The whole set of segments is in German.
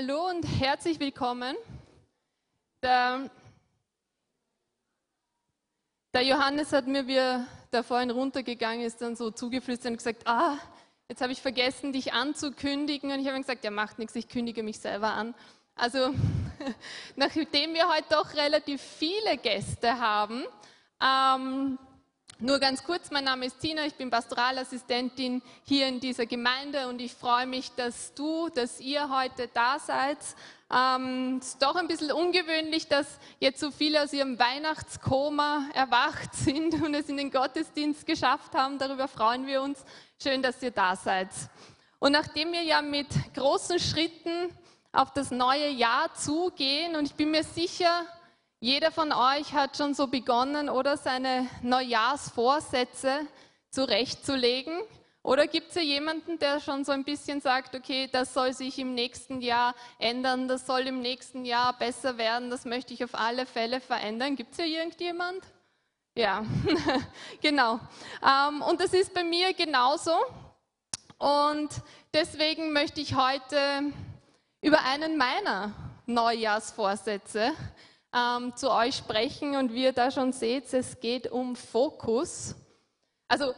Hallo und herzlich willkommen. Der, der, Johannes hat mir, wie er da vorhin runtergegangen ist, dann so zugeflüstert und gesagt, ah, jetzt habe ich vergessen, dich anzukündigen. Und ich habe ihm gesagt, ja, macht nichts, ich kündige mich selber an. Also, nachdem wir heute doch relativ viele Gäste haben, ähm, nur ganz kurz, mein Name ist Tina, ich bin Pastoralassistentin hier in dieser Gemeinde und ich freue mich, dass du, dass ihr heute da seid. Ähm, ist doch ein bisschen ungewöhnlich, dass jetzt so viele aus ihrem Weihnachtskoma erwacht sind und es in den Gottesdienst geschafft haben. Darüber freuen wir uns. Schön, dass ihr da seid. Und nachdem wir ja mit großen Schritten auf das neue Jahr zugehen und ich bin mir sicher, jeder von euch hat schon so begonnen, oder seine Neujahrsvorsätze zurechtzulegen. Oder gibt es ja jemanden, der schon so ein bisschen sagt, okay, das soll sich im nächsten Jahr ändern, das soll im nächsten Jahr besser werden, das möchte ich auf alle Fälle verändern? Gibt es ja irgendjemand? Ja, genau. Ähm, und das ist bei mir genauso. Und deswegen möchte ich heute über einen meiner Neujahrsvorsätze ähm, zu euch sprechen und wie ihr da schon seht, es geht um Fokus. Also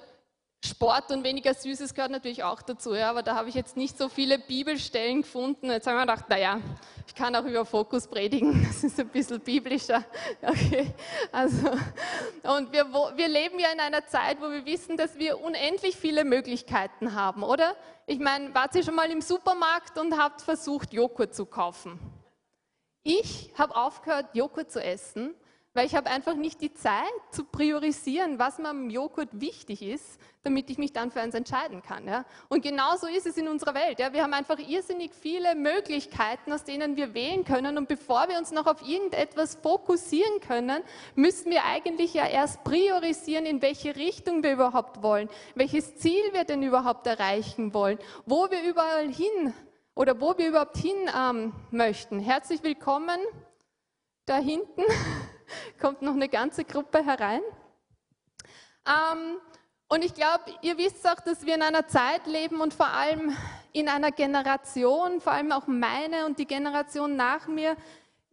Sport und weniger Süßes gehört natürlich auch dazu, ja, aber da habe ich jetzt nicht so viele Bibelstellen gefunden. Jetzt haben wir gedacht, naja, ich kann auch über Fokus predigen, das ist ein bisschen biblischer. Okay. Also, und wir, wir leben ja in einer Zeit, wo wir wissen, dass wir unendlich viele Möglichkeiten haben, oder? Ich meine, wart ihr schon mal im Supermarkt und habt versucht, Joghurt zu kaufen? Ich habe aufgehört, Joghurt zu essen, weil ich habe einfach nicht die Zeit zu priorisieren, was mir am Joghurt wichtig ist, damit ich mich dann für eins entscheiden kann. Ja? Und genauso ist es in unserer Welt. Ja? Wir haben einfach irrsinnig viele Möglichkeiten, aus denen wir wählen können. Und bevor wir uns noch auf irgendetwas fokussieren können, müssen wir eigentlich ja erst priorisieren, in welche Richtung wir überhaupt wollen, welches Ziel wir denn überhaupt erreichen wollen, wo wir überall hin oder wo wir überhaupt hin ähm, möchten. Herzlich willkommen. Da hinten kommt noch eine ganze Gruppe herein. Ähm, und ich glaube, ihr wisst auch, dass wir in einer Zeit leben und vor allem in einer Generation, vor allem auch meine und die Generation nach mir,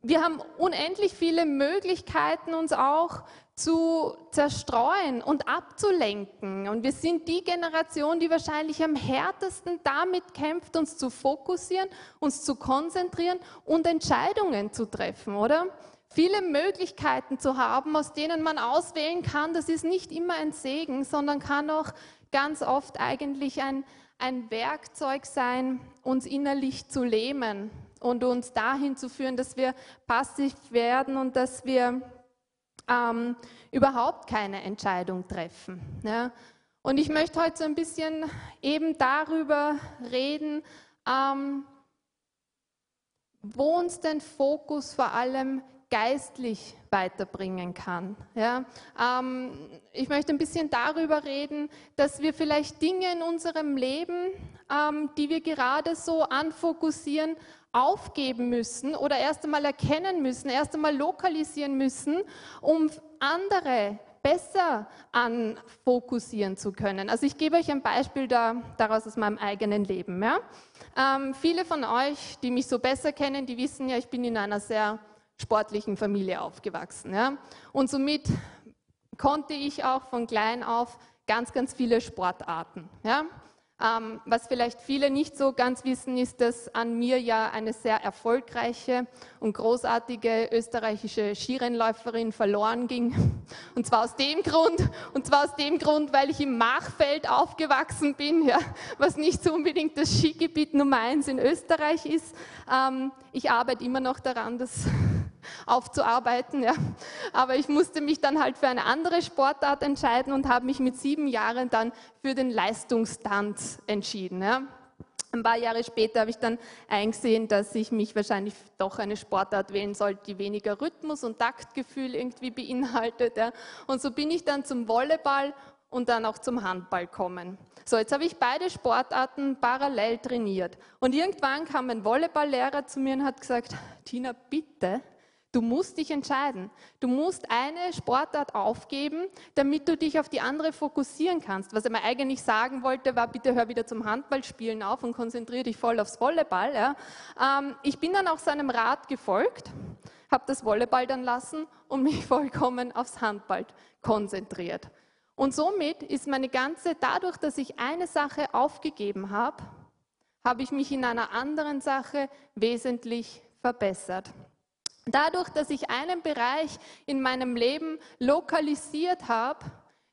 wir haben unendlich viele Möglichkeiten, uns auch zu zerstreuen und abzulenken. Und wir sind die Generation, die wahrscheinlich am härtesten damit kämpft, uns zu fokussieren, uns zu konzentrieren und Entscheidungen zu treffen, oder? Viele Möglichkeiten zu haben, aus denen man auswählen kann, das ist nicht immer ein Segen, sondern kann auch ganz oft eigentlich ein, ein Werkzeug sein, uns innerlich zu lähmen und uns dahin zu führen, dass wir passiv werden und dass wir ähm, überhaupt keine Entscheidung treffen. Ja. Und ich möchte heute so ein bisschen eben darüber reden, ähm, wo uns den Fokus vor allem geistlich weiterbringen kann. Ja, ähm, ich möchte ein bisschen darüber reden, dass wir vielleicht Dinge in unserem Leben, ähm, die wir gerade so anfokussieren, aufgeben müssen oder erst einmal erkennen müssen, erst einmal lokalisieren müssen, um andere besser anfokussieren zu können. Also ich gebe euch ein Beispiel da, daraus aus meinem eigenen Leben. Ja? Ähm, viele von euch, die mich so besser kennen, die wissen ja, ich bin in einer sehr sportlichen Familie aufgewachsen. Ja? Und somit konnte ich auch von klein auf ganz, ganz viele Sportarten. Ja? Ähm, was vielleicht viele nicht so ganz wissen, ist, dass an mir ja eine sehr erfolgreiche und großartige österreichische Skirennläuferin verloren ging. Und zwar aus dem Grund, und zwar aus dem Grund, weil ich im Machfeld aufgewachsen bin, ja, was nicht so unbedingt das Skigebiet Nummer eins in Österreich ist. Ähm, ich arbeite immer noch daran, dass aufzuarbeiten. Ja. Aber ich musste mich dann halt für eine andere Sportart entscheiden und habe mich mit sieben Jahren dann für den Leistungstanz entschieden. Ja. Ein paar Jahre später habe ich dann eingesehen, dass ich mich wahrscheinlich doch eine Sportart wählen sollte, die weniger Rhythmus und Taktgefühl irgendwie beinhaltet. Ja. Und so bin ich dann zum Volleyball und dann auch zum Handball kommen. So, jetzt habe ich beide Sportarten parallel trainiert. Und irgendwann kam ein Volleyballlehrer zu mir und hat gesagt, Tina, bitte, Du musst dich entscheiden. Du musst eine Sportart aufgeben, damit du dich auf die andere fokussieren kannst. Was er mir eigentlich sagen wollte, war, bitte hör wieder zum Handballspielen auf und konzentriere dich voll aufs Volleyball. Ja. Ähm, ich bin dann auch seinem Rat gefolgt, habe das Volleyball dann lassen und mich vollkommen aufs Handball konzentriert. Und somit ist meine ganze, dadurch, dass ich eine Sache aufgegeben habe, habe ich mich in einer anderen Sache wesentlich verbessert. Dadurch, dass ich einen Bereich in meinem Leben lokalisiert habe,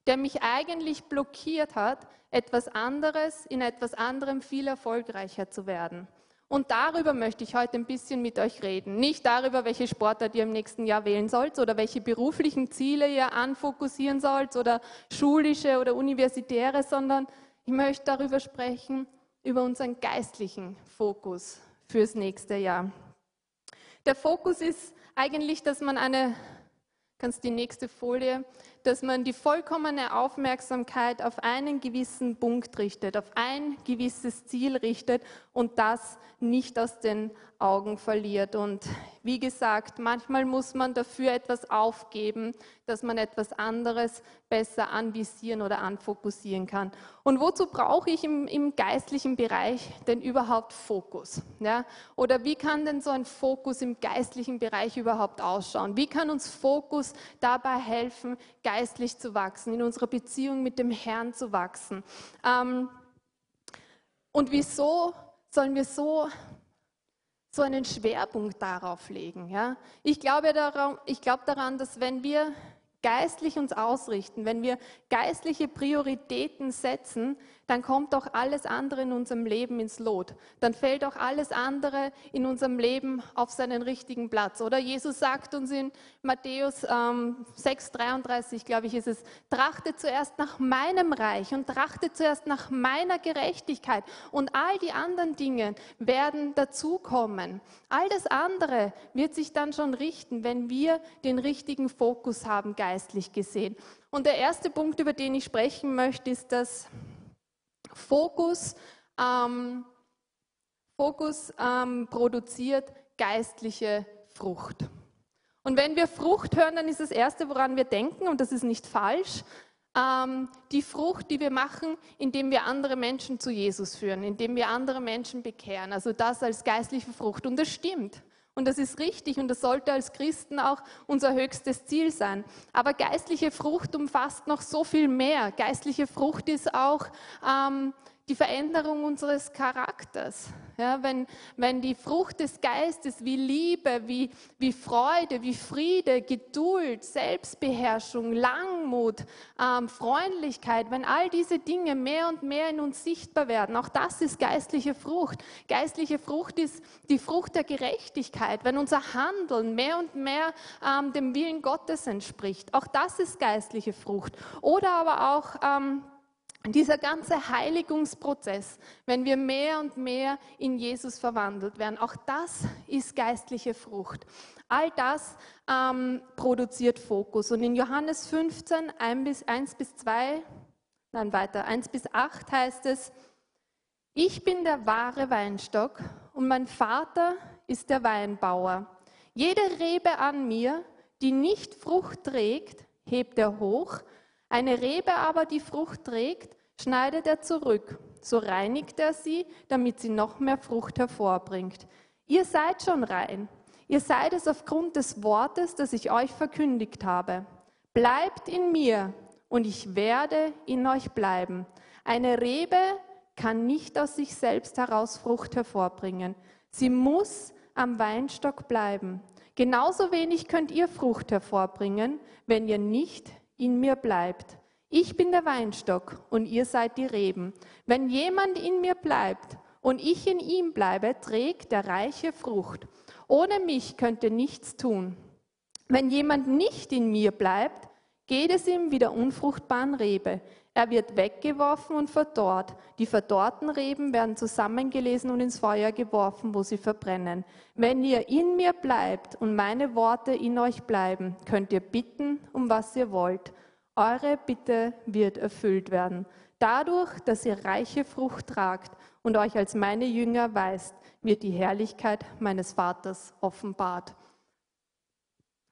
der mich eigentlich blockiert hat, etwas anderes, in etwas anderem viel erfolgreicher zu werden. Und darüber möchte ich heute ein bisschen mit euch reden. Nicht darüber, welche Sportart ihr im nächsten Jahr wählen sollt oder welche beruflichen Ziele ihr anfokussieren sollt oder schulische oder universitäre, sondern ich möchte darüber sprechen, über unseren geistlichen Fokus fürs nächste Jahr. Der Fokus ist eigentlich, dass man eine, kannst die nächste Folie, dass man die vollkommene Aufmerksamkeit auf einen gewissen Punkt richtet, auf ein gewisses Ziel richtet und das nicht aus den Augen verliert. Und wie gesagt, manchmal muss man dafür etwas aufgeben, dass man etwas anderes besser anvisieren oder anfokussieren kann. Und wozu brauche ich im, im geistlichen Bereich denn überhaupt Fokus? Ja? Oder wie kann denn so ein Fokus im geistlichen Bereich überhaupt ausschauen? Wie kann uns Fokus dabei helfen, geistlich zu wachsen, in unserer Beziehung mit dem Herrn zu wachsen? Ähm, und wieso sollen wir so, so einen Schwerpunkt darauf legen. Ja? Ich, glaube daran, ich glaube daran, dass wenn wir geistlich uns ausrichten, wenn wir geistliche Prioritäten setzen, dann kommt auch alles andere in unserem Leben ins Lot. Dann fällt auch alles andere in unserem Leben auf seinen richtigen Platz. Oder Jesus sagt uns in Matthäus ähm, 6,33, glaube ich, ist es, trachte zuerst nach meinem Reich und trachte zuerst nach meiner Gerechtigkeit und all die anderen Dinge werden dazukommen. All das andere wird sich dann schon richten, wenn wir den richtigen Fokus haben, geistlich gesehen. Und der erste Punkt, über den ich sprechen möchte, ist, dass Fokus, ähm, Fokus ähm, produziert geistliche Frucht. Und wenn wir Frucht hören, dann ist das Erste, woran wir denken, und das ist nicht falsch, ähm, die Frucht, die wir machen, indem wir andere Menschen zu Jesus führen, indem wir andere Menschen bekehren. Also das als geistliche Frucht. Und das stimmt. Und das ist richtig und das sollte als Christen auch unser höchstes Ziel sein. Aber geistliche Frucht umfasst noch so viel mehr. Geistliche Frucht ist auch ähm, die Veränderung unseres Charakters. Ja, wenn, wenn die Frucht des Geistes wie Liebe, wie, wie Freude, wie Friede, Geduld, Selbstbeherrschung, Langmut, ähm, Freundlichkeit, wenn all diese Dinge mehr und mehr in uns sichtbar werden, auch das ist geistliche Frucht. Geistliche Frucht ist die Frucht der Gerechtigkeit, wenn unser Handeln mehr und mehr ähm, dem Willen Gottes entspricht. Auch das ist geistliche Frucht. Oder aber auch ähm, dieser ganze Heiligungsprozess, wenn wir mehr und mehr in Jesus verwandelt werden, auch das ist geistliche Frucht. All das ähm, produziert Fokus. Und in Johannes 15, 1 bis, 1 bis 2, nein weiter, 1 bis 8 heißt es, ich bin der wahre Weinstock und mein Vater ist der Weinbauer. Jede Rebe an mir, die nicht Frucht trägt, hebt er hoch, eine Rebe aber, die Frucht trägt, schneidet er zurück. So reinigt er sie, damit sie noch mehr Frucht hervorbringt. Ihr seid schon rein. Ihr seid es aufgrund des Wortes, das ich euch verkündigt habe. Bleibt in mir und ich werde in euch bleiben. Eine Rebe kann nicht aus sich selbst heraus Frucht hervorbringen. Sie muss am Weinstock bleiben. Genauso wenig könnt ihr Frucht hervorbringen, wenn ihr nicht in mir bleibt. Ich bin der Weinstock und ihr seid die Reben. Wenn jemand in mir bleibt und ich in ihm bleibe, trägt er reiche Frucht. Ohne mich könnt ihr nichts tun. Wenn jemand nicht in mir bleibt, geht es ihm wie der unfruchtbaren Rebe. Er wird weggeworfen und verdorrt. Die verdorrten Reben werden zusammengelesen und ins Feuer geworfen, wo sie verbrennen. Wenn ihr in mir bleibt und meine Worte in euch bleiben, könnt ihr bitten, um was ihr wollt eure Bitte wird erfüllt werden. Dadurch, dass ihr reiche Frucht tragt und euch als meine Jünger weist, wird die Herrlichkeit meines Vaters offenbart.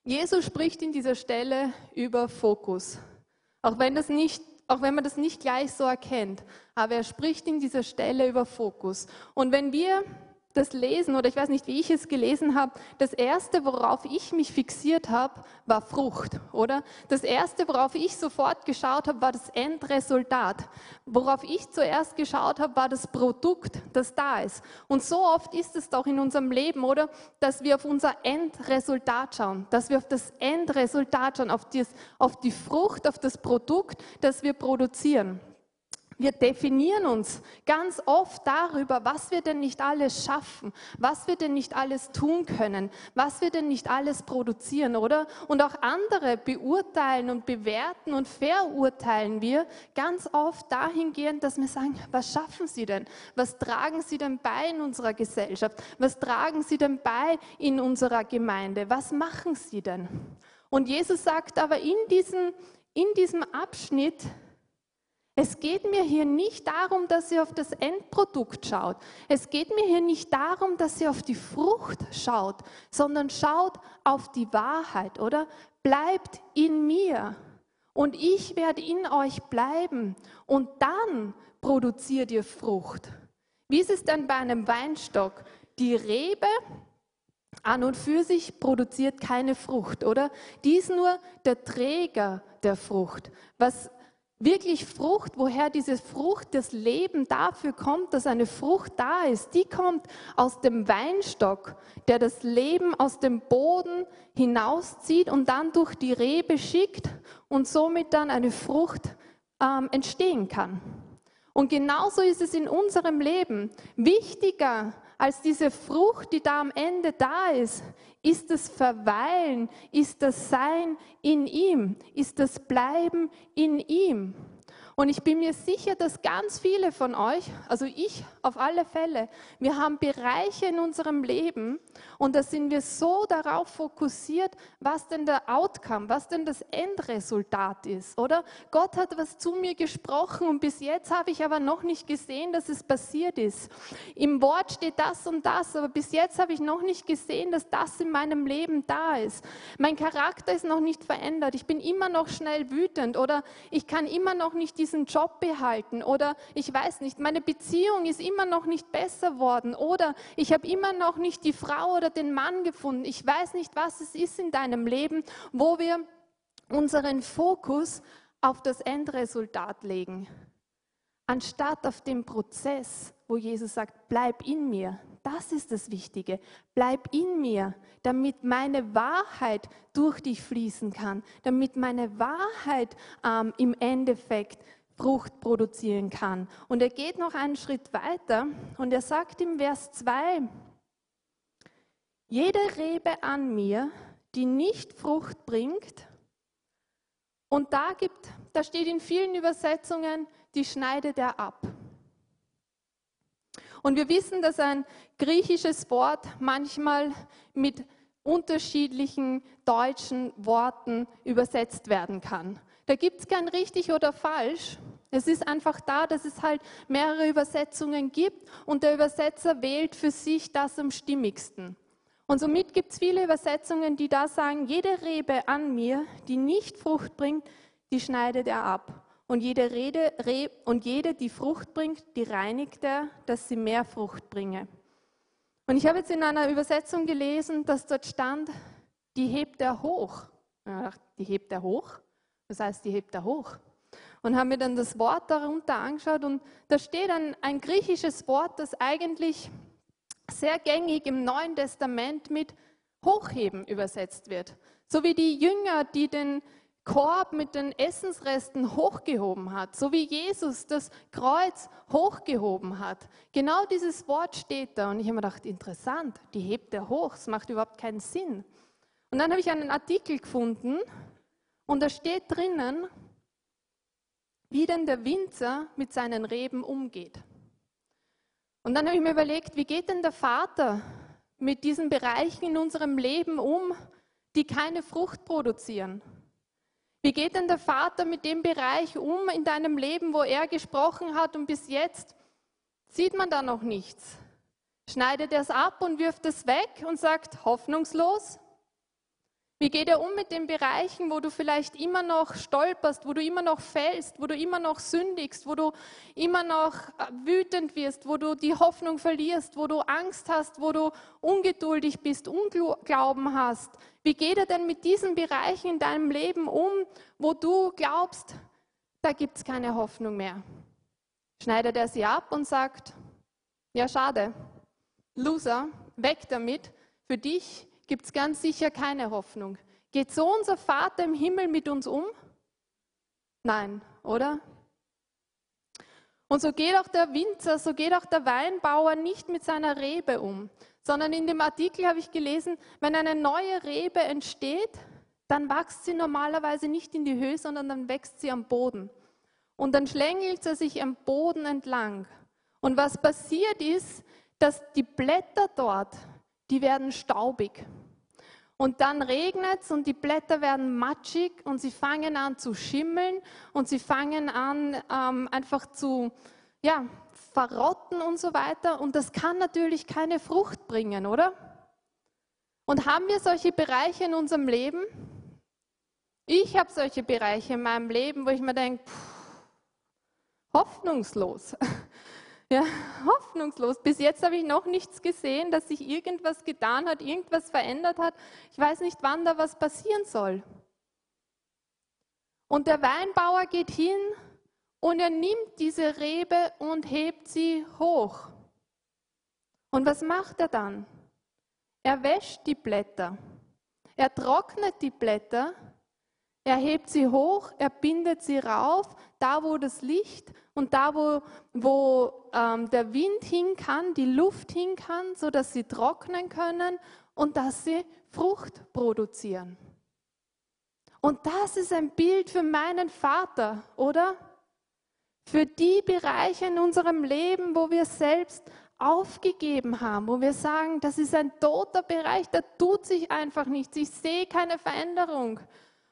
Jesus spricht in dieser Stelle über Fokus. Auch wenn, das nicht, auch wenn man das nicht gleich so erkennt. Aber er spricht in dieser Stelle über Fokus. Und wenn wir das Lesen oder ich weiß nicht, wie ich es gelesen habe, das erste, worauf ich mich fixiert habe, war Frucht, oder? Das erste, worauf ich sofort geschaut habe, war das Endresultat. Worauf ich zuerst geschaut habe, war das Produkt, das da ist. Und so oft ist es doch in unserem Leben, oder? Dass wir auf unser Endresultat schauen, dass wir auf das Endresultat schauen, auf, dies, auf die Frucht, auf das Produkt, das wir produzieren. Wir definieren uns ganz oft darüber, was wir denn nicht alles schaffen, was wir denn nicht alles tun können, was wir denn nicht alles produzieren, oder? Und auch andere beurteilen und bewerten und verurteilen wir ganz oft dahingehend, dass wir sagen, was schaffen sie denn? Was tragen sie denn bei in unserer Gesellschaft? Was tragen sie denn bei in unserer Gemeinde? Was machen sie denn? Und Jesus sagt aber in diesem, in diesem Abschnitt, es geht mir hier nicht darum, dass ihr auf das Endprodukt schaut. Es geht mir hier nicht darum, dass ihr auf die Frucht schaut, sondern schaut auf die Wahrheit, oder? Bleibt in mir und ich werde in euch bleiben und dann produziert ihr Frucht. Wie ist es denn bei einem Weinstock? Die Rebe an und für sich produziert keine Frucht, oder? Die ist nur der Träger der Frucht. Was wirklich Frucht, woher diese Frucht, das Leben dafür kommt, dass eine Frucht da ist, die kommt aus dem Weinstock, der das Leben aus dem Boden hinauszieht und dann durch die Rebe schickt und somit dann eine Frucht ähm, entstehen kann. Und genauso ist es in unserem Leben. Wichtiger als diese Frucht, die da am Ende da ist, ist das Verweilen, ist das Sein in ihm, ist das Bleiben in ihm. Und ich bin mir sicher, dass ganz viele von euch, also ich auf alle Fälle, wir haben Bereiche in unserem Leben und da sind wir so darauf fokussiert, was denn der Outcome, was denn das Endresultat ist, oder? Gott hat was zu mir gesprochen und bis jetzt habe ich aber noch nicht gesehen, dass es passiert ist. Im Wort steht das und das, aber bis jetzt habe ich noch nicht gesehen, dass das in meinem Leben da ist. Mein Charakter ist noch nicht verändert. Ich bin immer noch schnell wütend oder ich kann immer noch nicht diesen Job behalten oder ich weiß nicht, meine Beziehung ist immer noch nicht besser worden oder ich habe immer noch nicht die Frau oder den Mann gefunden. Ich weiß nicht, was es ist in deinem Leben, wo wir unseren Fokus auf das Endresultat legen, anstatt auf den Prozess, wo Jesus sagt, bleib in mir. Das ist das Wichtige. Bleib in mir, damit meine Wahrheit durch dich fließen kann, damit meine Wahrheit ähm, im Endeffekt Frucht produzieren kann. Und er geht noch einen Schritt weiter und er sagt im Vers 2, jede Rebe an mir, die nicht Frucht bringt, und da gibt, da steht in vielen Übersetzungen, die schneidet er ab. Und wir wissen, dass ein griechisches Wort manchmal mit unterschiedlichen deutschen Worten übersetzt werden kann. Da gibt es kein richtig oder falsch. Es ist einfach da, dass es halt mehrere Übersetzungen gibt und der Übersetzer wählt für sich das am stimmigsten. Und somit gibt es viele Übersetzungen, die da sagen, jede Rebe an mir, die nicht Frucht bringt, die schneidet er ab. Und jede, Rede, Re, und jede, die Frucht bringt, die reinigt er, dass sie mehr Frucht bringe. Und ich habe jetzt in einer Übersetzung gelesen, dass dort stand, die hebt er hoch. Die hebt er hoch? Das heißt, die hebt er hoch. Und haben mir dann das Wort darunter angeschaut und da steht ein, ein griechisches Wort, das eigentlich sehr gängig im Neuen Testament mit hochheben übersetzt wird. So wie die Jünger, die den Korb mit den Essensresten hochgehoben hat, so wie Jesus das Kreuz hochgehoben hat. Genau dieses Wort steht da und ich habe mir gedacht, interessant, die hebt er hoch, es macht überhaupt keinen Sinn. Und dann habe ich einen Artikel gefunden und da steht drinnen, wie denn der Winzer mit seinen Reben umgeht. Und dann habe ich mir überlegt, wie geht denn der Vater mit diesen Bereichen in unserem Leben um, die keine Frucht produzieren? Wie geht denn der Vater mit dem Bereich um in deinem Leben, wo er gesprochen hat und bis jetzt sieht man da noch nichts? Schneidet er es ab und wirft es weg und sagt hoffnungslos? Wie geht er um mit den Bereichen, wo du vielleicht immer noch stolperst, wo du immer noch fällst, wo du immer noch sündigst, wo du immer noch äh, wütend wirst, wo du die Hoffnung verlierst, wo du Angst hast, wo du ungeduldig bist, Unglauben hast? Wie geht er denn mit diesen Bereichen in deinem Leben um, wo du glaubst, da gibt es keine Hoffnung mehr? Schneidet er sie ab und sagt, ja schade, Loser, weg damit, für dich gibt es ganz sicher keine Hoffnung. Geht so unser Vater im Himmel mit uns um? Nein, oder? Und so geht auch der Winzer, so geht auch der Weinbauer nicht mit seiner Rebe um, sondern in dem Artikel habe ich gelesen, wenn eine neue Rebe entsteht, dann wächst sie normalerweise nicht in die Höhe, sondern dann wächst sie am Boden. Und dann schlängelt sie sich am Boden entlang. Und was passiert ist, dass die Blätter dort, die werden staubig. Und dann regnet es und die Blätter werden matschig und sie fangen an zu schimmeln und sie fangen an ähm, einfach zu ja, verrotten und so weiter. Und das kann natürlich keine Frucht bringen, oder? Und haben wir solche Bereiche in unserem Leben? Ich habe solche Bereiche in meinem Leben, wo ich mir denke, hoffnungslos. Ja, hoffnungslos. Bis jetzt habe ich noch nichts gesehen, dass sich irgendwas getan hat, irgendwas verändert hat. Ich weiß nicht, wann da was passieren soll. Und der Weinbauer geht hin und er nimmt diese Rebe und hebt sie hoch. Und was macht er dann? Er wäscht die Blätter. Er trocknet die Blätter. Er hebt sie hoch, er bindet sie rauf, da wo das Licht und da, wo, wo ähm, der Wind hin kann, die Luft hin kann, sodass sie trocknen können und dass sie Frucht produzieren. Und das ist ein Bild für meinen Vater, oder? Für die Bereiche in unserem Leben, wo wir selbst aufgegeben haben, wo wir sagen, das ist ein toter Bereich, da tut sich einfach nichts, ich sehe keine Veränderung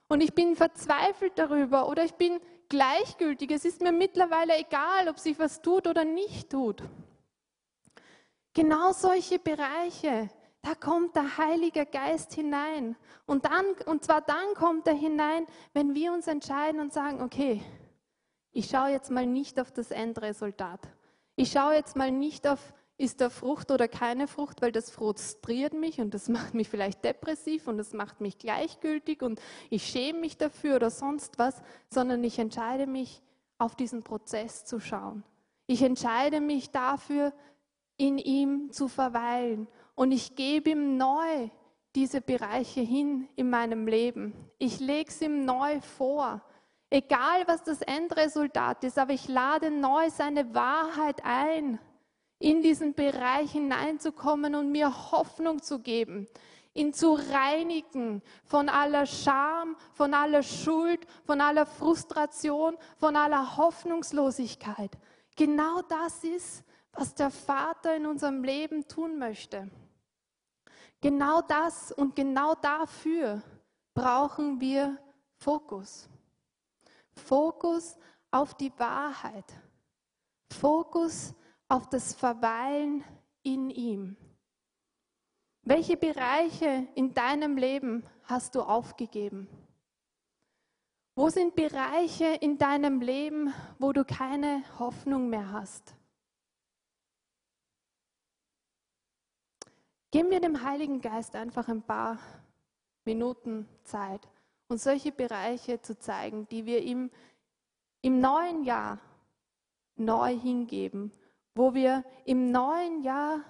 und ich bin verzweifelt darüber oder ich bin gleichgültig. Es ist mir mittlerweile egal, ob sich was tut oder nicht tut. Genau solche Bereiche, da kommt der Heilige Geist hinein. Und, dann, und zwar dann kommt er hinein, wenn wir uns entscheiden und sagen, okay, ich schaue jetzt mal nicht auf das Endresultat. Ich schaue jetzt mal nicht auf ist da Frucht oder keine Frucht, weil das frustriert mich und das macht mich vielleicht depressiv und das macht mich gleichgültig und ich schäme mich dafür oder sonst was, sondern ich entscheide mich, auf diesen Prozess zu schauen. Ich entscheide mich dafür, in ihm zu verweilen und ich gebe ihm neu diese Bereiche hin in meinem Leben. Ich lege es ihm neu vor. Egal was das Endresultat ist, aber ich lade neu seine Wahrheit ein in diesen Bereich hineinzukommen und mir Hoffnung zu geben, ihn zu reinigen von aller Scham, von aller Schuld, von aller Frustration, von aller Hoffnungslosigkeit. Genau das ist, was der Vater in unserem Leben tun möchte. Genau das und genau dafür brauchen wir Fokus. Fokus auf die Wahrheit. Fokus auf das Verweilen in ihm. Welche Bereiche in deinem Leben hast du aufgegeben? Wo sind Bereiche in deinem Leben, wo du keine Hoffnung mehr hast? Gib mir dem Heiligen Geist einfach ein paar Minuten Zeit und solche Bereiche zu zeigen, die wir ihm im neuen Jahr neu hingeben wo wir im neuen Jahr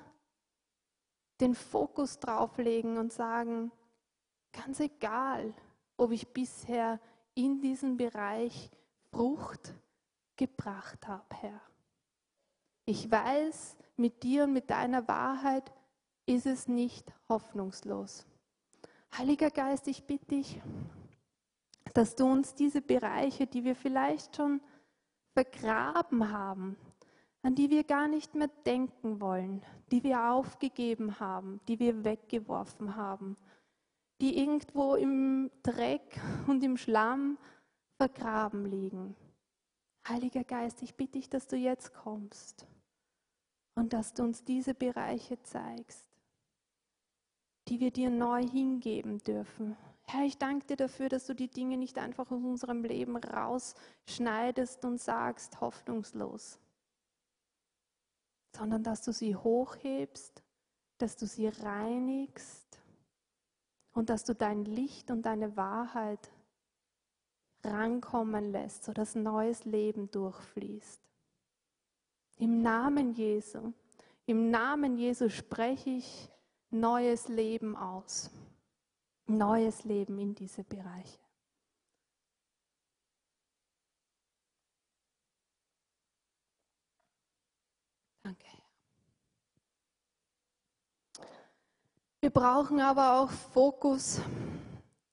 den Fokus drauf legen und sagen, ganz egal, ob ich bisher in diesem Bereich Frucht gebracht habe, Herr. Ich weiß, mit dir und mit deiner Wahrheit ist es nicht hoffnungslos. Heiliger Geist, ich bitte dich, dass du uns diese Bereiche, die wir vielleicht schon vergraben haben, an die wir gar nicht mehr denken wollen, die wir aufgegeben haben, die wir weggeworfen haben, die irgendwo im Dreck und im Schlamm vergraben liegen. Heiliger Geist, ich bitte dich, dass du jetzt kommst und dass du uns diese Bereiche zeigst, die wir dir neu hingeben dürfen. Herr, ich danke dir dafür, dass du die Dinge nicht einfach aus unserem Leben rausschneidest und sagst, hoffnungslos, sondern dass du sie hochhebst, dass du sie reinigst und dass du dein Licht und deine Wahrheit rankommen lässt, sodass neues Leben durchfließt. Im Namen Jesu, im Namen Jesu spreche ich neues Leben aus neues Leben in diese Bereiche. Wir brauchen aber auch Fokus,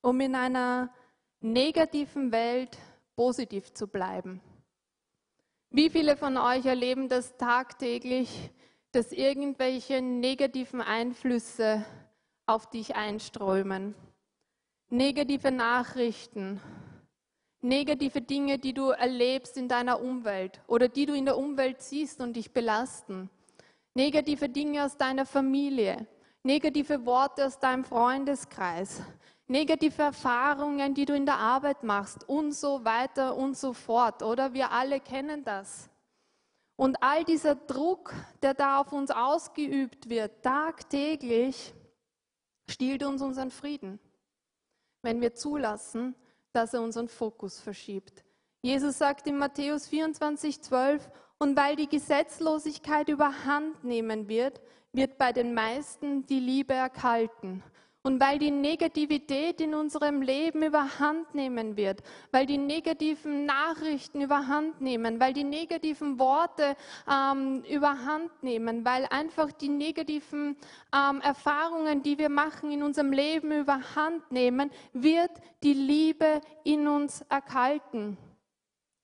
um in einer negativen Welt positiv zu bleiben. Wie viele von euch erleben das tagtäglich, dass irgendwelche negativen Einflüsse auf dich einströmen? negative Nachrichten, negative Dinge, die du erlebst in deiner Umwelt oder die du in der Umwelt siehst und dich belasten, negative Dinge aus deiner Familie, negative Worte aus deinem Freundeskreis, negative Erfahrungen, die du in der Arbeit machst und so weiter und so fort, oder? Wir alle kennen das. Und all dieser Druck, der da auf uns ausgeübt wird, tagtäglich, stiehlt uns unseren Frieden wenn wir zulassen, dass er unseren Fokus verschiebt. Jesus sagt in Matthäus 24, 12, und weil die Gesetzlosigkeit überhand nehmen wird, wird bei den meisten die Liebe erkalten. Und weil die Negativität in unserem Leben überhand nehmen wird, weil die negativen Nachrichten überhand nehmen, weil die negativen Worte ähm, überhand nehmen, weil einfach die negativen ähm, Erfahrungen, die wir machen in unserem Leben überhand nehmen, wird die Liebe in uns erkalten.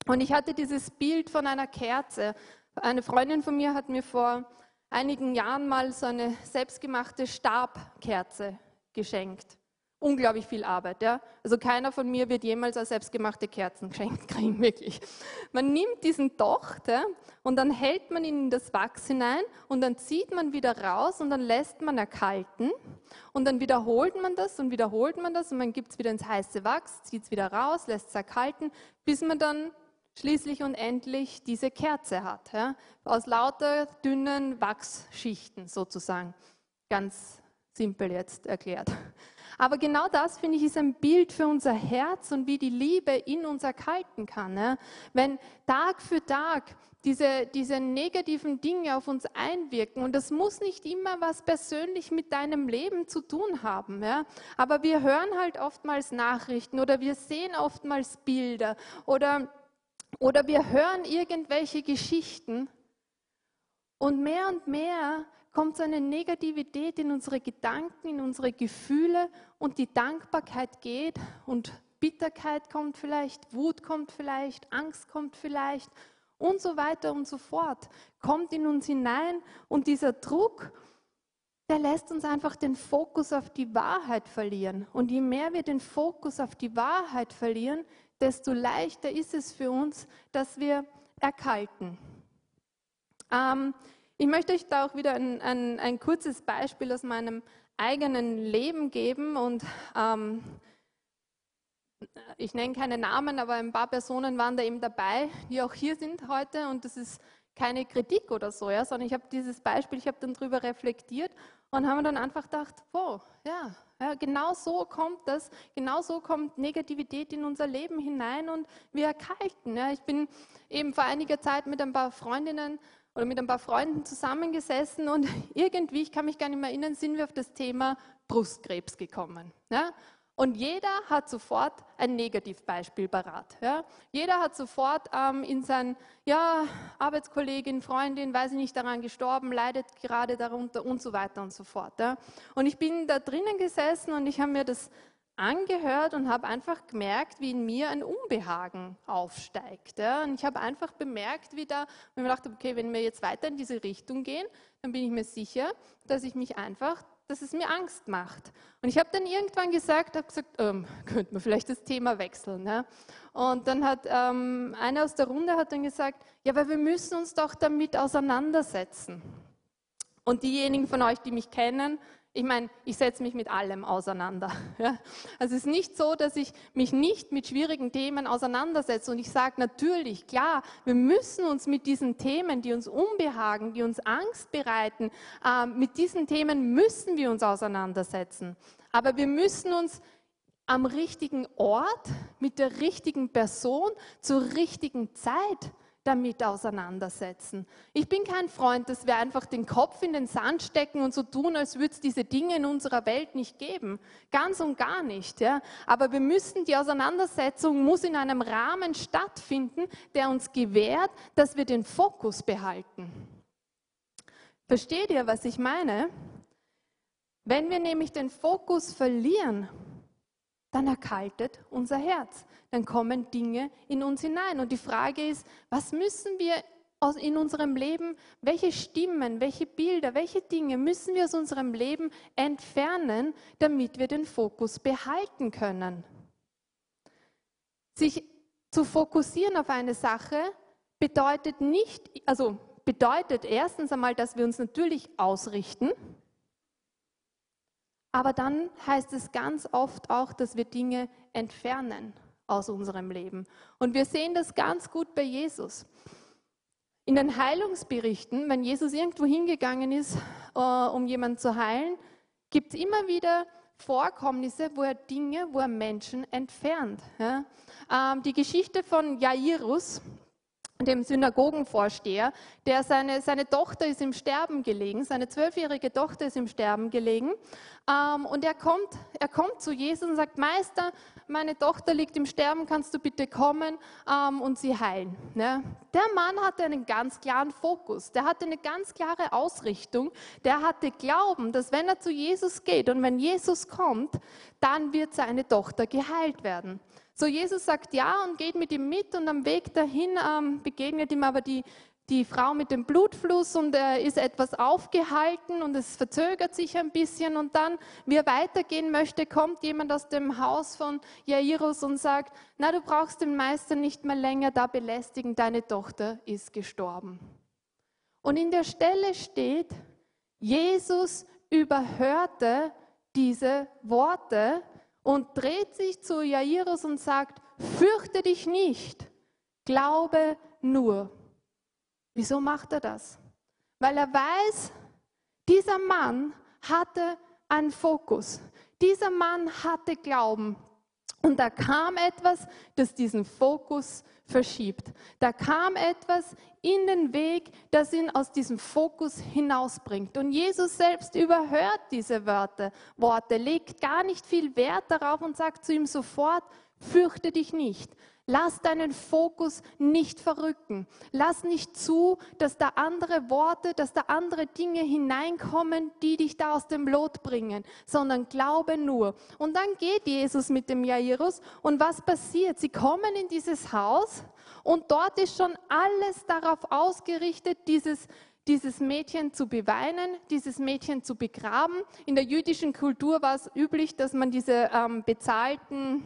Und ich hatte dieses Bild von einer Kerze. Eine Freundin von mir hat mir vor einigen Jahren mal so eine selbstgemachte Stabkerze geschenkt. Unglaublich viel Arbeit. Ja? Also keiner von mir wird jemals eine selbstgemachte Kerzen geschenkt kriegen, wirklich. Man nimmt diesen Docht ja, und dann hält man ihn in das Wachs hinein und dann zieht man wieder raus und dann lässt man erkalten und dann wiederholt man das und wiederholt man das und man gibt es wieder ins heiße Wachs, zieht es wieder raus, lässt es erkalten, bis man dann schließlich und endlich diese Kerze hat. Ja? Aus lauter dünnen Wachsschichten sozusagen. Ganz simpel jetzt erklärt. Aber genau das, finde ich, ist ein Bild für unser Herz und wie die Liebe in uns erkalten kann. Ja? Wenn Tag für Tag diese, diese negativen Dinge auf uns einwirken, und das muss nicht immer was persönlich mit deinem Leben zu tun haben, ja? aber wir hören halt oftmals Nachrichten oder wir sehen oftmals Bilder oder, oder wir hören irgendwelche Geschichten und mehr und mehr kommt so eine Negativität in unsere Gedanken, in unsere Gefühle und die Dankbarkeit geht und Bitterkeit kommt vielleicht, Wut kommt vielleicht, Angst kommt vielleicht und so weiter und so fort, kommt in uns hinein und dieser Druck, der lässt uns einfach den Fokus auf die Wahrheit verlieren. Und je mehr wir den Fokus auf die Wahrheit verlieren, desto leichter ist es für uns, dass wir erkalten. Ähm, ich möchte euch da auch wieder ein, ein, ein kurzes Beispiel aus meinem eigenen Leben geben und ähm, ich nenne keine Namen, aber ein paar Personen waren da eben dabei, die auch hier sind heute und das ist keine Kritik oder so, ja, sondern ich habe dieses Beispiel, ich habe dann darüber reflektiert und habe dann einfach gedacht, wow, ja, ja, genau so kommt das, genau so kommt Negativität in unser Leben hinein und wir erkalten. Ja. Ich bin eben vor einiger Zeit mit ein paar Freundinnen oder mit ein paar Freunden zusammengesessen und irgendwie, ich kann mich gar nicht mehr erinnern, sind wir auf das Thema Brustkrebs gekommen. Ja? Und jeder hat sofort ein Negativbeispiel parat. Ja? Jeder hat sofort ähm, in sein, ja, Arbeitskollegin, Freundin, weiß ich nicht, daran gestorben, leidet gerade darunter und so weiter und so fort. Ja? Und ich bin da drinnen gesessen und ich habe mir das angehört und habe einfach gemerkt, wie in mir ein Unbehagen aufsteigt. Ja. Und ich habe einfach bemerkt, wie da, wenn ich mir dachte, okay, wenn wir jetzt weiter in diese Richtung gehen, dann bin ich mir sicher, dass ich mich einfach, dass es mir Angst macht. Und ich habe dann irgendwann gesagt, habe gesagt, ähm, könnte man vielleicht das Thema wechseln. Ja. Und dann hat ähm, einer aus der Runde hat dann gesagt, ja, aber wir müssen uns doch damit auseinandersetzen. Und diejenigen von euch, die mich kennen, ich meine, ich setze mich mit allem auseinander. Ja? Also es ist nicht so, dass ich mich nicht mit schwierigen Themen auseinandersetze. Und ich sage natürlich, klar, wir müssen uns mit diesen Themen, die uns unbehagen, die uns Angst bereiten, äh, mit diesen Themen müssen wir uns auseinandersetzen. Aber wir müssen uns am richtigen Ort, mit der richtigen Person, zur richtigen Zeit damit auseinandersetzen. Ich bin kein Freund, dass wir einfach den Kopf in den Sand stecken und so tun, als würde es diese Dinge in unserer Welt nicht geben. Ganz und gar nicht. Ja? Aber wir müssen, die Auseinandersetzung muss in einem Rahmen stattfinden, der uns gewährt, dass wir den Fokus behalten. Versteht ihr, was ich meine? Wenn wir nämlich den Fokus verlieren, dann erkaltet unser Herz. Dann kommen Dinge in uns hinein. Und die Frage ist, was müssen wir in unserem Leben, welche Stimmen, welche Bilder, welche Dinge müssen wir aus unserem Leben entfernen, damit wir den Fokus behalten können? Sich zu fokussieren auf eine Sache bedeutet nicht, also bedeutet erstens einmal, dass wir uns natürlich ausrichten, aber dann heißt es ganz oft auch, dass wir Dinge entfernen aus unserem Leben. Und wir sehen das ganz gut bei Jesus. In den Heilungsberichten, wenn Jesus irgendwo hingegangen ist, äh, um jemanden zu heilen, gibt es immer wieder Vorkommnisse, wo er Dinge, wo er Menschen entfernt. Ähm, die Geschichte von Jairus, dem Synagogenvorsteher, der seine, seine Tochter ist im Sterben gelegen, seine zwölfjährige Tochter ist im Sterben gelegen. Ähm, und er kommt, er kommt zu Jesus und sagt, Meister, meine Tochter liegt im Sterben, kannst du bitte kommen ähm, und sie heilen. Ne? Der Mann hatte einen ganz klaren Fokus, der hatte eine ganz klare Ausrichtung, der hatte Glauben, dass wenn er zu Jesus geht und wenn Jesus kommt, dann wird seine Tochter geheilt werden. So, Jesus sagt ja und geht mit ihm mit und am Weg dahin ähm, begegnet ihm aber die, die Frau mit dem Blutfluss und er ist etwas aufgehalten und es verzögert sich ein bisschen und dann, wie er weitergehen möchte, kommt jemand aus dem Haus von Jairus und sagt, na, du brauchst den Meister nicht mehr länger da belästigen, deine Tochter ist gestorben. Und in der Stelle steht, Jesus überhörte diese Worte und dreht sich zu Jairus und sagt, fürchte dich nicht, glaube nur. Wieso macht er das? Weil er weiß, dieser Mann hatte einen Fokus. Dieser Mann hatte Glauben. Und da kam etwas, das diesen Fokus verschiebt. Da kam etwas in den Weg, das ihn aus diesem Fokus hinausbringt. Und Jesus selbst überhört diese Wörter, Worte, legt gar nicht viel Wert darauf und sagt zu ihm sofort, fürchte dich nicht. Lass deinen Fokus nicht verrücken. Lass nicht zu, dass da andere Worte, dass da andere Dinge hineinkommen, die dich da aus dem Lot bringen, sondern glaube nur. Und dann geht Jesus mit dem Jairus und was passiert? Sie kommen in dieses Haus und dort ist schon alles darauf ausgerichtet, dieses dieses Mädchen zu beweinen, dieses Mädchen zu begraben. In der jüdischen Kultur war es üblich, dass man diese ähm, bezahlten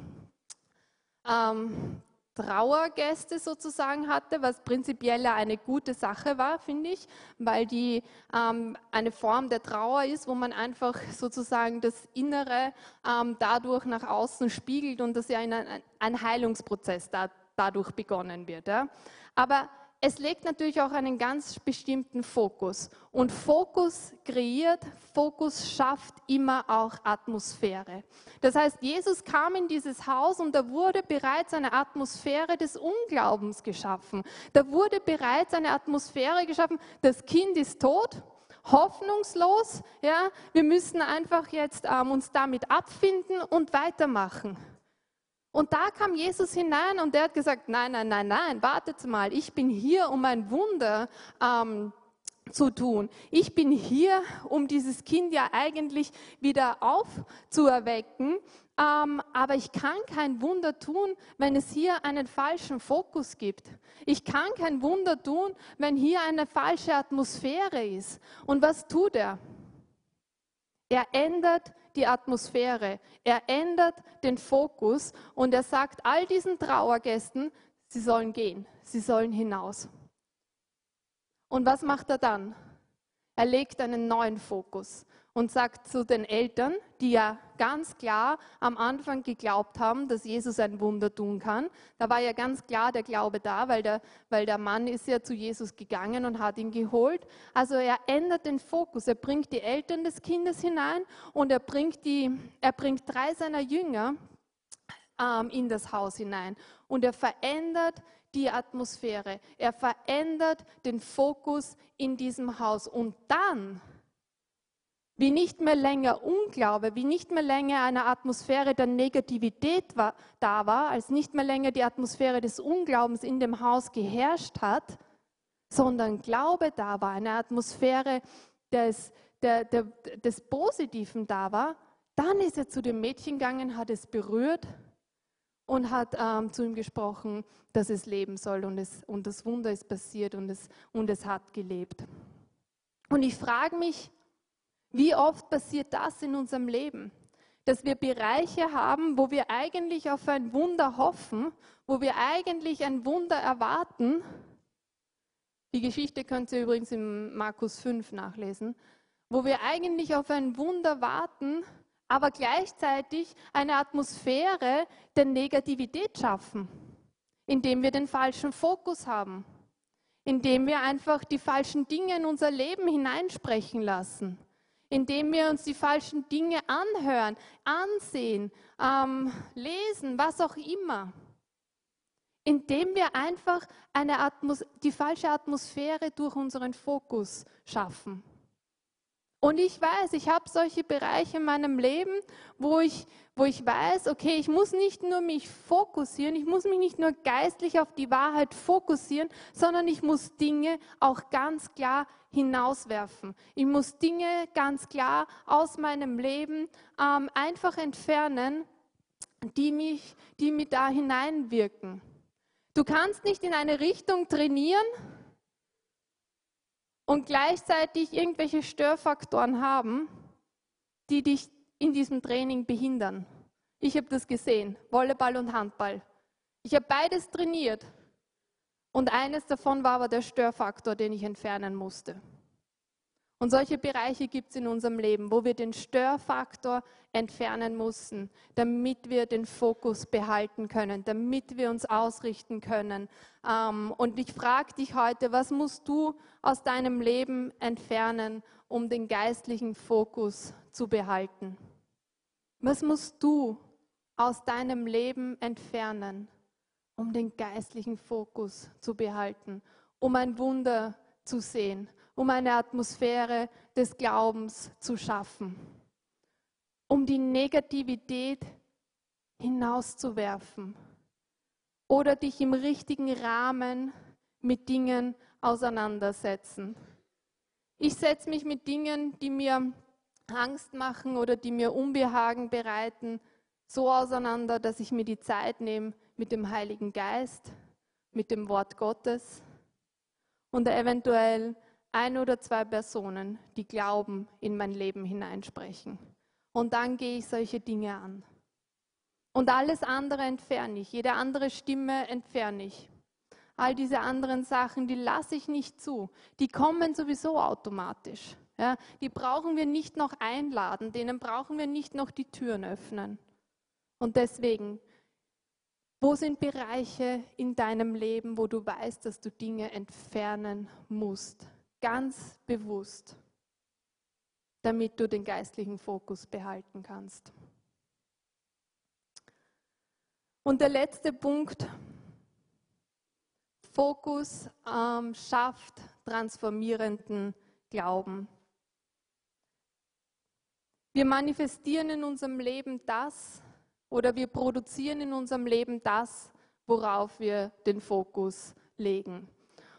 ähm, Trauergäste sozusagen hatte, was prinzipiell eine gute Sache war, finde ich, weil die ähm, eine Form der Trauer ist, wo man einfach sozusagen das Innere ähm, dadurch nach außen spiegelt und dass ja ein, ein Heilungsprozess da, dadurch begonnen wird. Ja. Aber es legt natürlich auch einen ganz bestimmten Fokus. Und Fokus kreiert, Fokus schafft immer auch Atmosphäre. Das heißt, Jesus kam in dieses Haus und da wurde bereits eine Atmosphäre des Unglaubens geschaffen. Da wurde bereits eine Atmosphäre geschaffen, das Kind ist tot, hoffnungslos. Ja, wir müssen einfach jetzt ähm, uns damit abfinden und weitermachen. Und da kam Jesus hinein und der hat gesagt, nein, nein, nein, nein, wartet mal, ich bin hier, um ein Wunder ähm, zu tun. Ich bin hier, um dieses Kind ja eigentlich wieder aufzuerwecken. Ähm, aber ich kann kein Wunder tun, wenn es hier einen falschen Fokus gibt. Ich kann kein Wunder tun, wenn hier eine falsche Atmosphäre ist. Und was tut er? Er ändert die Atmosphäre. Er ändert den Fokus und er sagt all diesen Trauergästen, sie sollen gehen, sie sollen hinaus. Und was macht er dann? Er legt einen neuen Fokus. Und sagt zu den Eltern, die ja ganz klar am Anfang geglaubt haben, dass Jesus ein Wunder tun kann. Da war ja ganz klar der Glaube da, weil der, weil der Mann ist ja zu Jesus gegangen und hat ihn geholt. Also er ändert den Fokus. Er bringt die Eltern des Kindes hinein und er bringt, die, er bringt drei seiner Jünger ähm, in das Haus hinein. Und er verändert die Atmosphäre. Er verändert den Fokus in diesem Haus. Und dann wie nicht mehr länger Unglaube, wie nicht mehr länger eine Atmosphäre der Negativität war, da war, als nicht mehr länger die Atmosphäre des Unglaubens in dem Haus geherrscht hat, sondern Glaube da war, eine Atmosphäre des, der, der, des Positiven da war, dann ist er zu dem Mädchen gegangen, hat es berührt und hat ähm, zu ihm gesprochen, dass es leben soll und, es, und das Wunder ist passiert und es, und es hat gelebt. Und ich frage mich, wie oft passiert das in unserem Leben? Dass wir Bereiche haben, wo wir eigentlich auf ein Wunder hoffen, wo wir eigentlich ein Wunder erwarten. Die Geschichte könnt ihr übrigens in Markus 5 nachlesen, wo wir eigentlich auf ein Wunder warten, aber gleichzeitig eine Atmosphäre der Negativität schaffen, indem wir den falschen Fokus haben, indem wir einfach die falschen Dinge in unser Leben hineinsprechen lassen indem wir uns die falschen Dinge anhören, ansehen, ähm, lesen, was auch immer. Indem wir einfach eine Atmos die falsche Atmosphäre durch unseren Fokus schaffen. Und ich weiß, ich habe solche Bereiche in meinem Leben, wo ich, wo ich weiß, okay, ich muss nicht nur mich fokussieren, ich muss mich nicht nur geistlich auf die Wahrheit fokussieren, sondern ich muss Dinge auch ganz klar hinauswerfen. Ich muss Dinge ganz klar aus meinem Leben ähm, einfach entfernen, die mich, die mich da hineinwirken. Du kannst nicht in eine Richtung trainieren und gleichzeitig irgendwelche Störfaktoren haben, die dich in diesem Training behindern. Ich habe das gesehen, Volleyball und Handball. Ich habe beides trainiert und eines davon war aber der Störfaktor, den ich entfernen musste. Und solche Bereiche gibt es in unserem Leben, wo wir den Störfaktor entfernen müssen, damit wir den Fokus behalten können, damit wir uns ausrichten können. Ähm, und ich frage dich heute, was musst du aus deinem Leben entfernen, um den geistlichen Fokus zu behalten? Was musst du aus deinem Leben entfernen, um den geistlichen Fokus zu behalten, um ein Wunder zu sehen, um eine Atmosphäre des Glaubens zu schaffen, um die Negativität hinauszuwerfen oder dich im richtigen Rahmen mit Dingen auseinandersetzen. Ich setze mich mit Dingen, die mir Angst machen oder die mir Unbehagen bereiten, so auseinander, dass ich mir die Zeit nehme mit dem Heiligen Geist, mit dem Wort Gottes und eventuell ein oder zwei Personen, die Glauben in mein Leben hineinsprechen. Und dann gehe ich solche Dinge an. Und alles andere entferne ich, jede andere Stimme entferne ich. All diese anderen Sachen, die lasse ich nicht zu. Die kommen sowieso automatisch. Ja, die brauchen wir nicht noch einladen, denen brauchen wir nicht noch die Türen öffnen. Und deswegen, wo sind Bereiche in deinem Leben, wo du weißt, dass du Dinge entfernen musst? Ganz bewusst, damit du den geistlichen Fokus behalten kannst. Und der letzte Punkt, Fokus ähm, schafft transformierenden Glauben. Wir manifestieren in unserem Leben das oder wir produzieren in unserem Leben das, worauf wir den Fokus legen.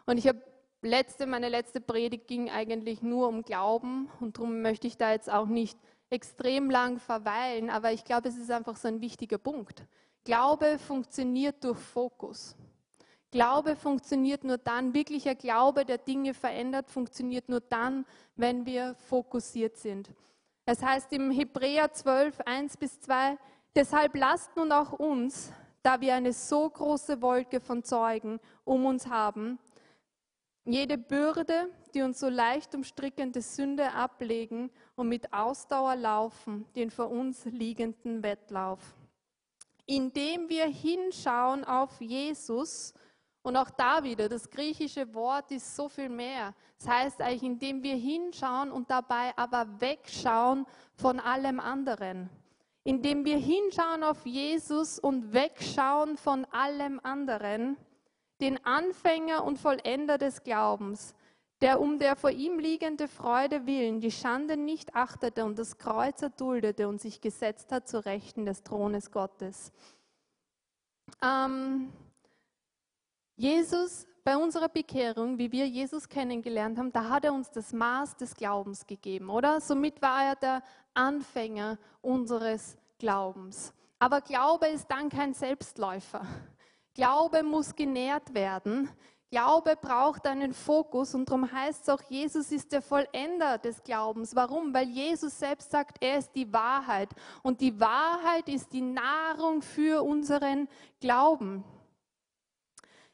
Und ich habe letzte, meine letzte Predigt ging eigentlich nur um Glauben und darum möchte ich da jetzt auch nicht extrem lang verweilen, aber ich glaube, es ist einfach so ein wichtiger Punkt. Glaube funktioniert durch Fokus. Glaube funktioniert nur dann, wirklicher Glaube, der Dinge verändert, funktioniert nur dann, wenn wir fokussiert sind. Es heißt im Hebräer 12, 1 bis 2, deshalb lasst nun auch uns, da wir eine so große Wolke von Zeugen um uns haben, jede Bürde, die uns so leicht umstrickende Sünde ablegen und mit Ausdauer laufen, den vor uns liegenden Wettlauf. Indem wir hinschauen auf Jesus, und auch da wieder, das griechische Wort ist so viel mehr. Das heißt eigentlich, indem wir hinschauen und dabei aber wegschauen von allem anderen. Indem wir hinschauen auf Jesus und wegschauen von allem anderen, den Anfänger und Vollender des Glaubens, der um der vor ihm liegende Freude willen die Schande nicht achtete und das Kreuz erduldete und sich gesetzt hat zu Rechten des Thrones Gottes. Ähm, Jesus, bei unserer Bekehrung, wie wir Jesus kennengelernt haben, da hat er uns das Maß des Glaubens gegeben, oder? Somit war er der Anfänger unseres Glaubens. Aber Glaube ist dann kein Selbstläufer. Glaube muss genährt werden. Glaube braucht einen Fokus und darum heißt es auch, Jesus ist der Vollender des Glaubens. Warum? Weil Jesus selbst sagt, er ist die Wahrheit. Und die Wahrheit ist die Nahrung für unseren Glauben.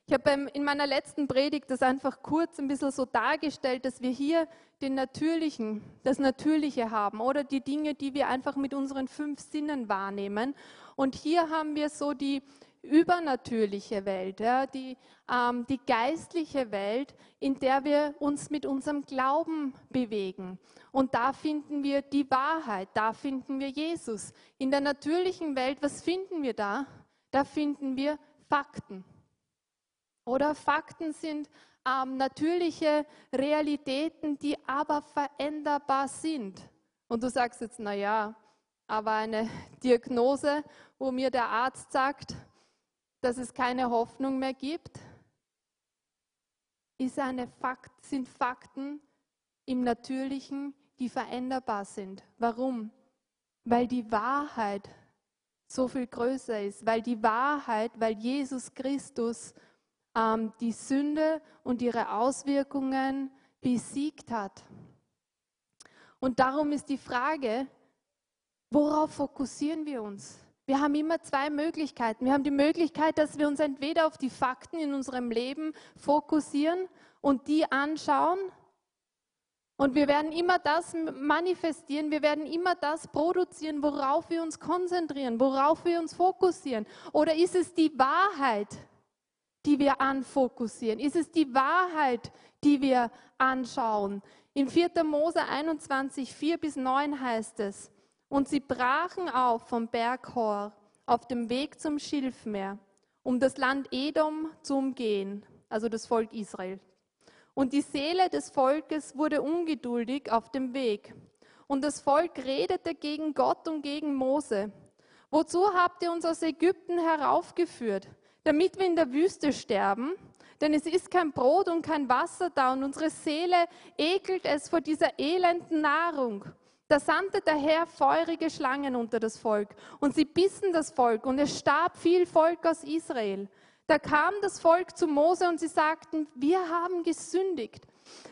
Ich habe in meiner letzten Predigt das einfach kurz ein bisschen so dargestellt, dass wir hier den Natürlichen, das Natürliche haben oder die Dinge, die wir einfach mit unseren fünf Sinnen wahrnehmen. Und hier haben wir so die übernatürliche Welt, ja, die, ähm, die geistliche Welt, in der wir uns mit unserem Glauben bewegen. Und da finden wir die Wahrheit, da finden wir Jesus. In der natürlichen Welt, was finden wir da? Da finden wir Fakten. Oder Fakten sind ähm, natürliche Realitäten, die aber veränderbar sind. Und du sagst jetzt, naja, aber eine Diagnose, wo mir der Arzt sagt, dass es keine Hoffnung mehr gibt, ist eine Fakt, sind Fakten im Natürlichen, die veränderbar sind. Warum? Weil die Wahrheit so viel größer ist, weil die Wahrheit, weil Jesus Christus ähm, die Sünde und ihre Auswirkungen besiegt hat. Und darum ist die Frage, worauf fokussieren wir uns? Wir haben immer zwei Möglichkeiten. Wir haben die Möglichkeit, dass wir uns entweder auf die Fakten in unserem Leben fokussieren und die anschauen. Und wir werden immer das manifestieren, wir werden immer das produzieren, worauf wir uns konzentrieren, worauf wir uns fokussieren. Oder ist es die Wahrheit, die wir anfokussieren? Ist es die Wahrheit, die wir anschauen? In 4. Mose 21, 4 bis 9 heißt es, und sie brachen auf vom Berg Hor auf dem Weg zum Schilfmeer, um das Land Edom zu umgehen, also das Volk Israel. Und die Seele des Volkes wurde ungeduldig auf dem Weg. Und das Volk redete gegen Gott und gegen Mose. Wozu habt ihr uns aus Ägypten heraufgeführt? Damit wir in der Wüste sterben? Denn es ist kein Brot und kein Wasser da und unsere Seele ekelt es vor dieser elenden Nahrung. Da sandte der Herr feurige Schlangen unter das Volk und sie bissen das Volk und es starb viel Volk aus Israel. Da kam das Volk zu Mose und sie sagten, wir haben gesündigt,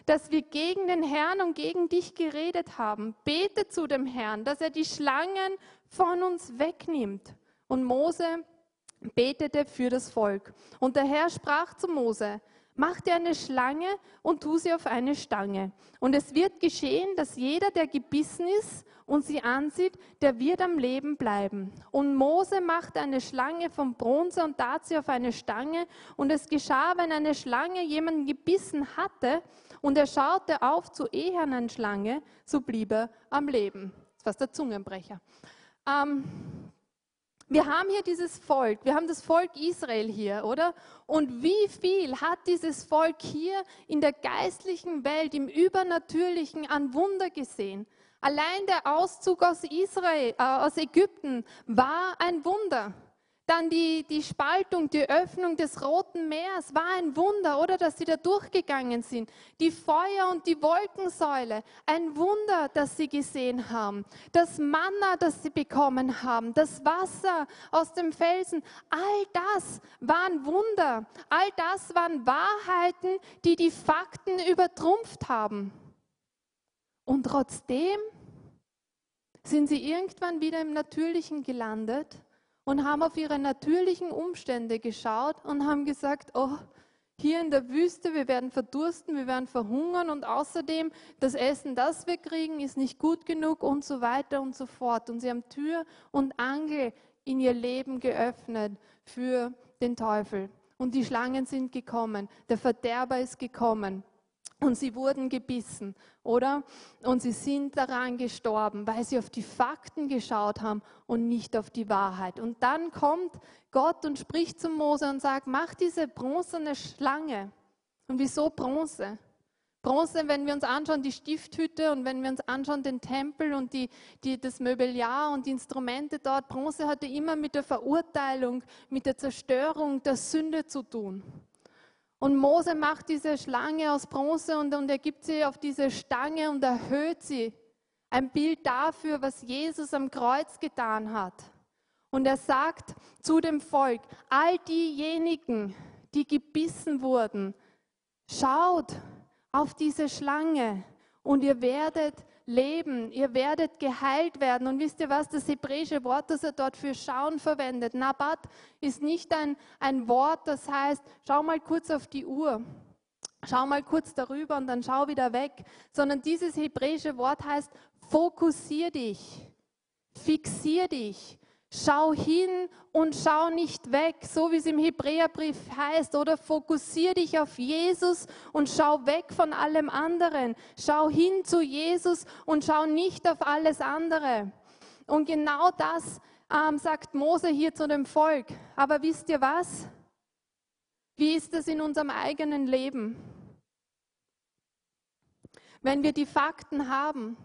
dass wir gegen den Herrn und gegen dich geredet haben. Bete zu dem Herrn, dass er die Schlangen von uns wegnimmt. Und Mose betete für das Volk. Und der Herr sprach zu Mose, Mach dir eine Schlange und tu sie auf eine Stange. Und es wird geschehen, dass jeder, der gebissen ist und sie ansieht, der wird am Leben bleiben. Und Mose machte eine Schlange vom Bronze und tat sie auf eine Stange. Und es geschah, wenn eine Schlange jemanden gebissen hatte und er schaute auf zur ehernen Schlange, so blieb er am Leben. Das fast der Zungenbrecher. Ähm, wir haben hier dieses Volk, wir haben das Volk Israel hier, oder? Und wie viel hat dieses Volk hier in der geistlichen Welt, im Übernatürlichen an Wunder gesehen? Allein der Auszug aus Israel, äh, aus Ägypten war ein Wunder. Dann die, die Spaltung, die Öffnung des Roten Meers war ein Wunder, oder dass sie da durchgegangen sind. Die Feuer und die Wolkensäule, ein Wunder, das sie gesehen haben. Das Manna, das sie bekommen haben, das Wasser aus dem Felsen, all das waren Wunder. All das waren Wahrheiten, die die Fakten übertrumpft haben. Und trotzdem sind sie irgendwann wieder im Natürlichen gelandet und haben auf ihre natürlichen Umstände geschaut und haben gesagt, oh, hier in der Wüste, wir werden verdursten, wir werden verhungern und außerdem das Essen, das wir kriegen, ist nicht gut genug und so weiter und so fort. Und sie haben Tür und Angel in ihr Leben geöffnet für den Teufel. Und die Schlangen sind gekommen, der Verderber ist gekommen. Und sie wurden gebissen, oder? Und sie sind daran gestorben, weil sie auf die Fakten geschaut haben und nicht auf die Wahrheit. Und dann kommt Gott und spricht zu Mose und sagt, mach diese bronzene Schlange. Und wieso Bronze? Bronze, wenn wir uns anschauen, die Stifthütte und wenn wir uns anschauen, den Tempel und die, die, das Möbeljahr und die Instrumente dort, Bronze hatte immer mit der Verurteilung, mit der Zerstörung der Sünde zu tun. Und Mose macht diese Schlange aus Bronze und, und er gibt sie auf diese Stange und erhöht sie. Ein Bild dafür, was Jesus am Kreuz getan hat. Und er sagt zu dem Volk, all diejenigen, die gebissen wurden, schaut auf diese Schlange und ihr werdet leben, ihr werdet geheilt werden. Und wisst ihr was, das hebräische Wort, das er dort für schauen verwendet, Nabat, ist nicht ein, ein Wort, das heißt, schau mal kurz auf die Uhr, schau mal kurz darüber und dann schau wieder weg, sondern dieses hebräische Wort heißt, fokussier dich, fixier dich, Schau hin und schau nicht weg, so wie es im Hebräerbrief heißt, oder fokussier dich auf Jesus und schau weg von allem anderen. Schau hin zu Jesus und schau nicht auf alles andere. Und genau das ähm, sagt Mose hier zu dem Volk. Aber wisst ihr was? Wie ist es in unserem eigenen Leben? Wenn wir die Fakten haben,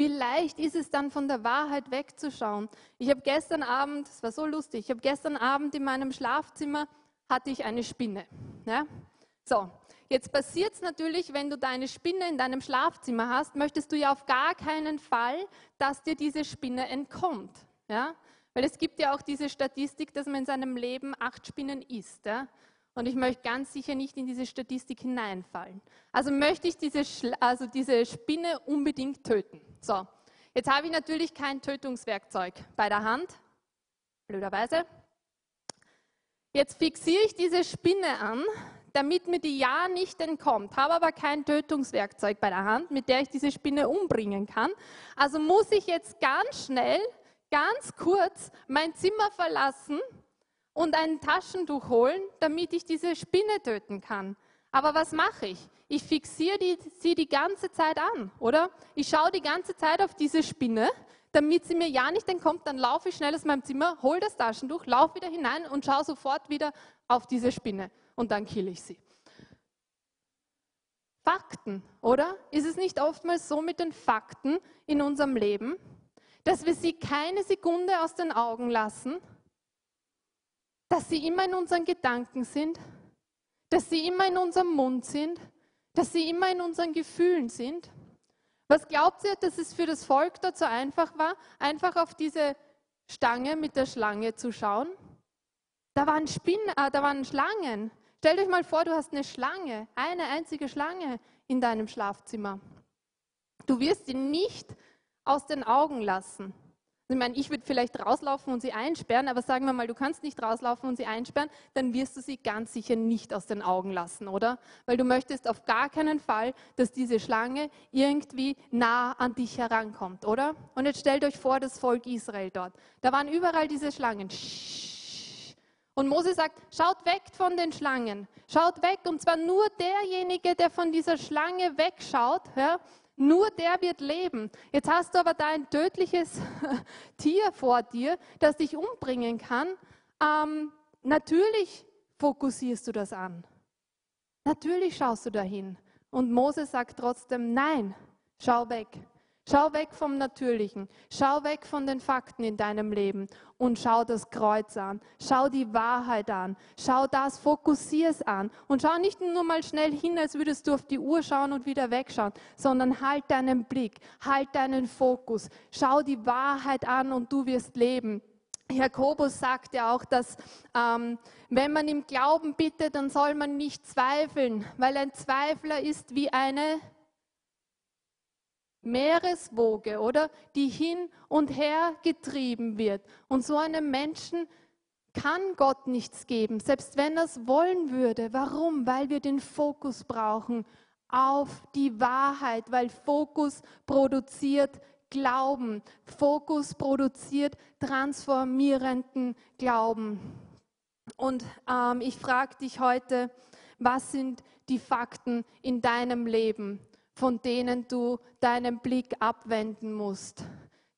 wie leicht ist es dann von der Wahrheit wegzuschauen? Ich habe gestern Abend, es war so lustig, ich habe gestern Abend in meinem Schlafzimmer hatte ich eine Spinne. Ja? So, jetzt passiert es natürlich, wenn du deine Spinne in deinem Schlafzimmer hast, möchtest du ja auf gar keinen Fall, dass dir diese Spinne entkommt. Ja? Weil es gibt ja auch diese Statistik, dass man in seinem Leben acht Spinnen isst. Ja? Und ich möchte ganz sicher nicht in diese Statistik hineinfallen. Also möchte ich diese, also diese Spinne unbedingt töten. So, jetzt habe ich natürlich kein Tötungswerkzeug bei der Hand, blöderweise. Jetzt fixiere ich diese Spinne an, damit mir die ja nicht entkommt, habe aber kein Tötungswerkzeug bei der Hand, mit der ich diese Spinne umbringen kann. Also muss ich jetzt ganz schnell, ganz kurz mein Zimmer verlassen und ein Taschentuch holen, damit ich diese Spinne töten kann. Aber was mache ich? Ich fixiere die, sie die ganze Zeit an, oder? Ich schaue die ganze Zeit auf diese Spinne, damit sie mir ja nicht entkommt. Dann laufe ich schnell aus meinem Zimmer, hole das Taschentuch, laufe wieder hinein und schaue sofort wieder auf diese Spinne. Und dann kill ich sie. Fakten, oder? Ist es nicht oftmals so mit den Fakten in unserem Leben, dass wir sie keine Sekunde aus den Augen lassen, dass sie immer in unseren Gedanken sind, dass sie immer in unserem Mund sind, dass sie immer in unseren Gefühlen sind. Was glaubt ihr, dass es für das Volk dort so einfach war, einfach auf diese Stange mit der Schlange zu schauen? Da waren, Spinnen, äh, da waren Schlangen. Stellt euch mal vor, du hast eine Schlange, eine einzige Schlange in deinem Schlafzimmer. Du wirst sie nicht aus den Augen lassen. Ich meine, ich würde vielleicht rauslaufen und sie einsperren, aber sagen wir mal, du kannst nicht rauslaufen und sie einsperren, dann wirst du sie ganz sicher nicht aus den Augen lassen, oder? Weil du möchtest auf gar keinen Fall, dass diese Schlange irgendwie nah an dich herankommt, oder? Und jetzt stellt euch vor, das Volk Israel dort. Da waren überall diese Schlangen. Und Mose sagt, schaut weg von den Schlangen, schaut weg. Und zwar nur derjenige, der von dieser Schlange wegschaut, ja, nur der wird leben. Jetzt hast du aber da ein tödliches Tier vor dir, das dich umbringen kann. Ähm, natürlich fokussierst du das an. Natürlich schaust du dahin. Und Mose sagt trotzdem, nein, schau weg. Schau weg vom Natürlichen, schau weg von den Fakten in deinem Leben und schau das Kreuz an. Schau die Wahrheit an. Schau das, fokussier es an. Und schau nicht nur mal schnell hin, als würdest du auf die Uhr schauen und wieder wegschauen, sondern halt deinen Blick, halt deinen Fokus. Schau die Wahrheit an und du wirst leben. Jakobus sagt ja auch, dass ähm, wenn man im Glauben bittet, dann soll man nicht zweifeln, weil ein Zweifler ist wie eine Meereswoge, oder? Die hin und her getrieben wird. Und so einem Menschen kann Gott nichts geben, selbst wenn er es wollen würde. Warum? Weil wir den Fokus brauchen auf die Wahrheit, weil Fokus produziert Glauben. Fokus produziert transformierenden Glauben. Und ähm, ich frage dich heute, was sind die Fakten in deinem Leben, von denen du deinen Blick abwenden musst?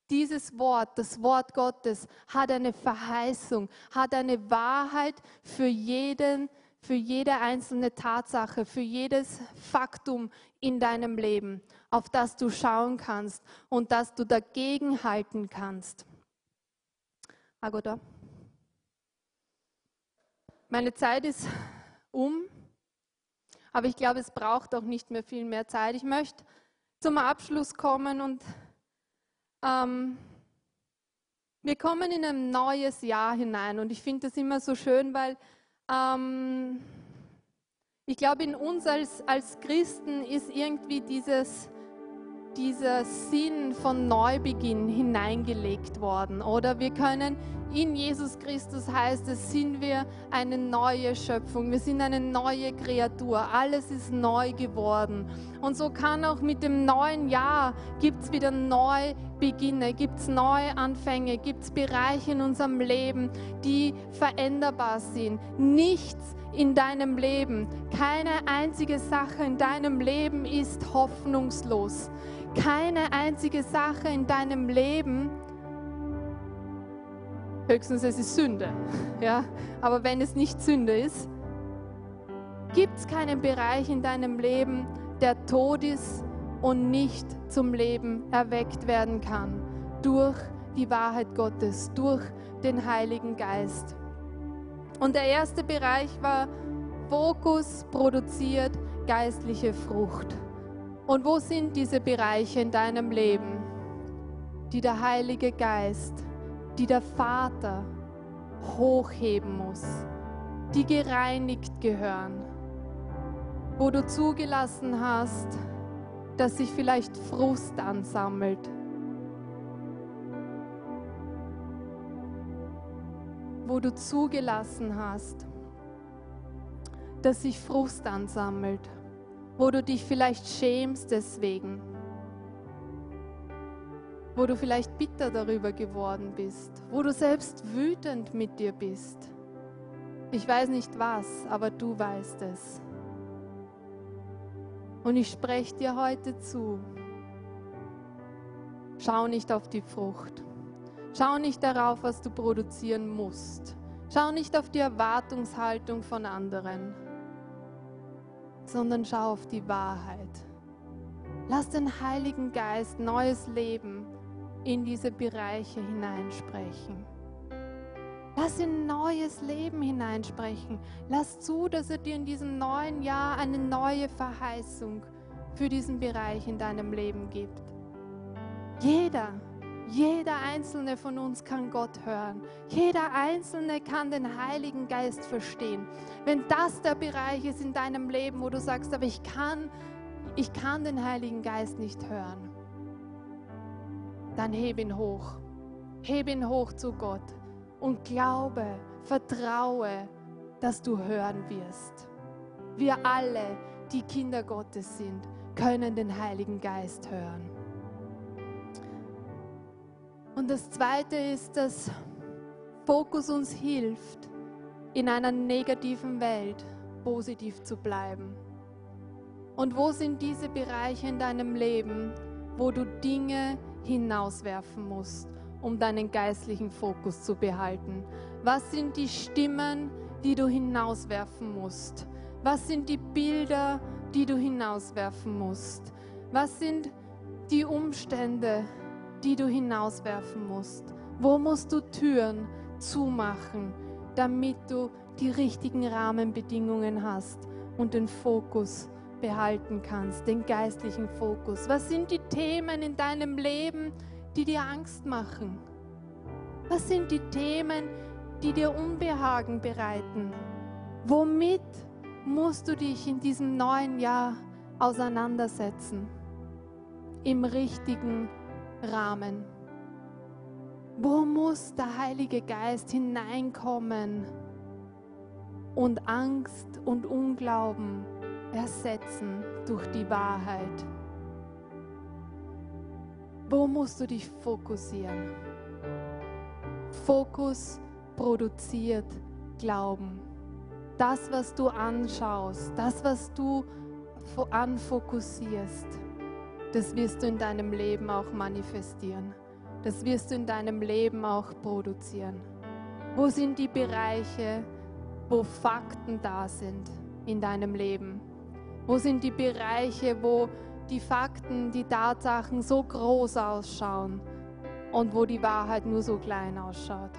Dieses Wort, das Wort Gottes, hat eine Verheißung, hat eine Wahrheit für jeden, für jede einzelne Tatsache, für jedes Faktum in deinem Leben, auf das du schauen kannst und das du dagegen halten kannst. Meine Zeit ist um, aber ich glaube, es braucht auch nicht mehr viel mehr Zeit. Ich möchte zum Abschluss kommen und ähm, wir kommen in ein neues Jahr hinein und ich finde das immer so schön, weil ähm, ich glaube, in uns als, als Christen ist irgendwie dieses, dieser Sinn von Neubeginn hineingelegt worden. Oder wir können in Jesus Christus heißt es, sind wir eine neue Schöpfung. Wir sind eine neue Kreatur. Alles ist neu geworden. Und so kann auch mit dem neuen Jahr gibt es wieder Neubeginne, gibt es Neuanfänge, gibt es Bereiche in unserem Leben, die veränderbar sind. Nichts in deinem Leben, keine einzige Sache in deinem Leben ist hoffnungslos. Keine einzige Sache in deinem Leben ist Höchstens es ist Sünde. Ja? Aber wenn es nicht Sünde ist, gibt es keinen Bereich in deinem Leben, der tot ist und nicht zum Leben erweckt werden kann. Durch die Wahrheit Gottes, durch den Heiligen Geist. Und der erste Bereich war, Fokus produziert geistliche Frucht. Und wo sind diese Bereiche in deinem Leben, die der Heilige Geist die der Vater hochheben muss, die gereinigt gehören, wo du zugelassen hast, dass sich vielleicht Frust ansammelt. Wo du zugelassen hast, dass sich Frust ansammelt, wo du dich vielleicht schämst deswegen wo du vielleicht bitter darüber geworden bist, wo du selbst wütend mit dir bist. Ich weiß nicht was, aber du weißt es. Und ich spreche dir heute zu. Schau nicht auf die Frucht. Schau nicht darauf, was du produzieren musst. Schau nicht auf die Erwartungshaltung von anderen, sondern schau auf die Wahrheit. Lass den Heiligen Geist neues Leben in diese Bereiche hineinsprechen. Lass ihn neues Leben hineinsprechen. Lass zu, dass er dir in diesem neuen Jahr eine neue Verheißung für diesen Bereich in deinem Leben gibt. Jeder, jeder einzelne von uns kann Gott hören. Jeder einzelne kann den Heiligen Geist verstehen. Wenn das der Bereich ist in deinem Leben, wo du sagst, aber ich kann, ich kann den Heiligen Geist nicht hören dann heb ihn hoch. Heb ihn hoch zu Gott und glaube, vertraue, dass du hören wirst. Wir alle, die Kinder Gottes sind, können den Heiligen Geist hören. Und das Zweite ist, dass Fokus uns hilft, in einer negativen Welt positiv zu bleiben. Und wo sind diese Bereiche in deinem Leben, wo du Dinge hinauswerfen musst, um deinen geistlichen Fokus zu behalten? Was sind die Stimmen, die du hinauswerfen musst? Was sind die Bilder, die du hinauswerfen musst? Was sind die Umstände, die du hinauswerfen musst? Wo musst du Türen zumachen, damit du die richtigen Rahmenbedingungen hast und den Fokus behalten kannst, den geistlichen Fokus? Was sind die Themen in deinem Leben, die dir Angst machen? Was sind die Themen, die dir Unbehagen bereiten? Womit musst du dich in diesem neuen Jahr auseinandersetzen? Im richtigen Rahmen. Wo muss der Heilige Geist hineinkommen und Angst und Unglauben ersetzen durch die Wahrheit? Wo musst du dich fokussieren? Fokus produziert Glauben. Das, was du anschaust, das, was du anfokussierst, das wirst du in deinem Leben auch manifestieren. Das wirst du in deinem Leben auch produzieren. Wo sind die Bereiche, wo Fakten da sind in deinem Leben? Wo sind die Bereiche, wo die Fakten, die Tatsachen so groß ausschauen und wo die Wahrheit nur so klein ausschaut?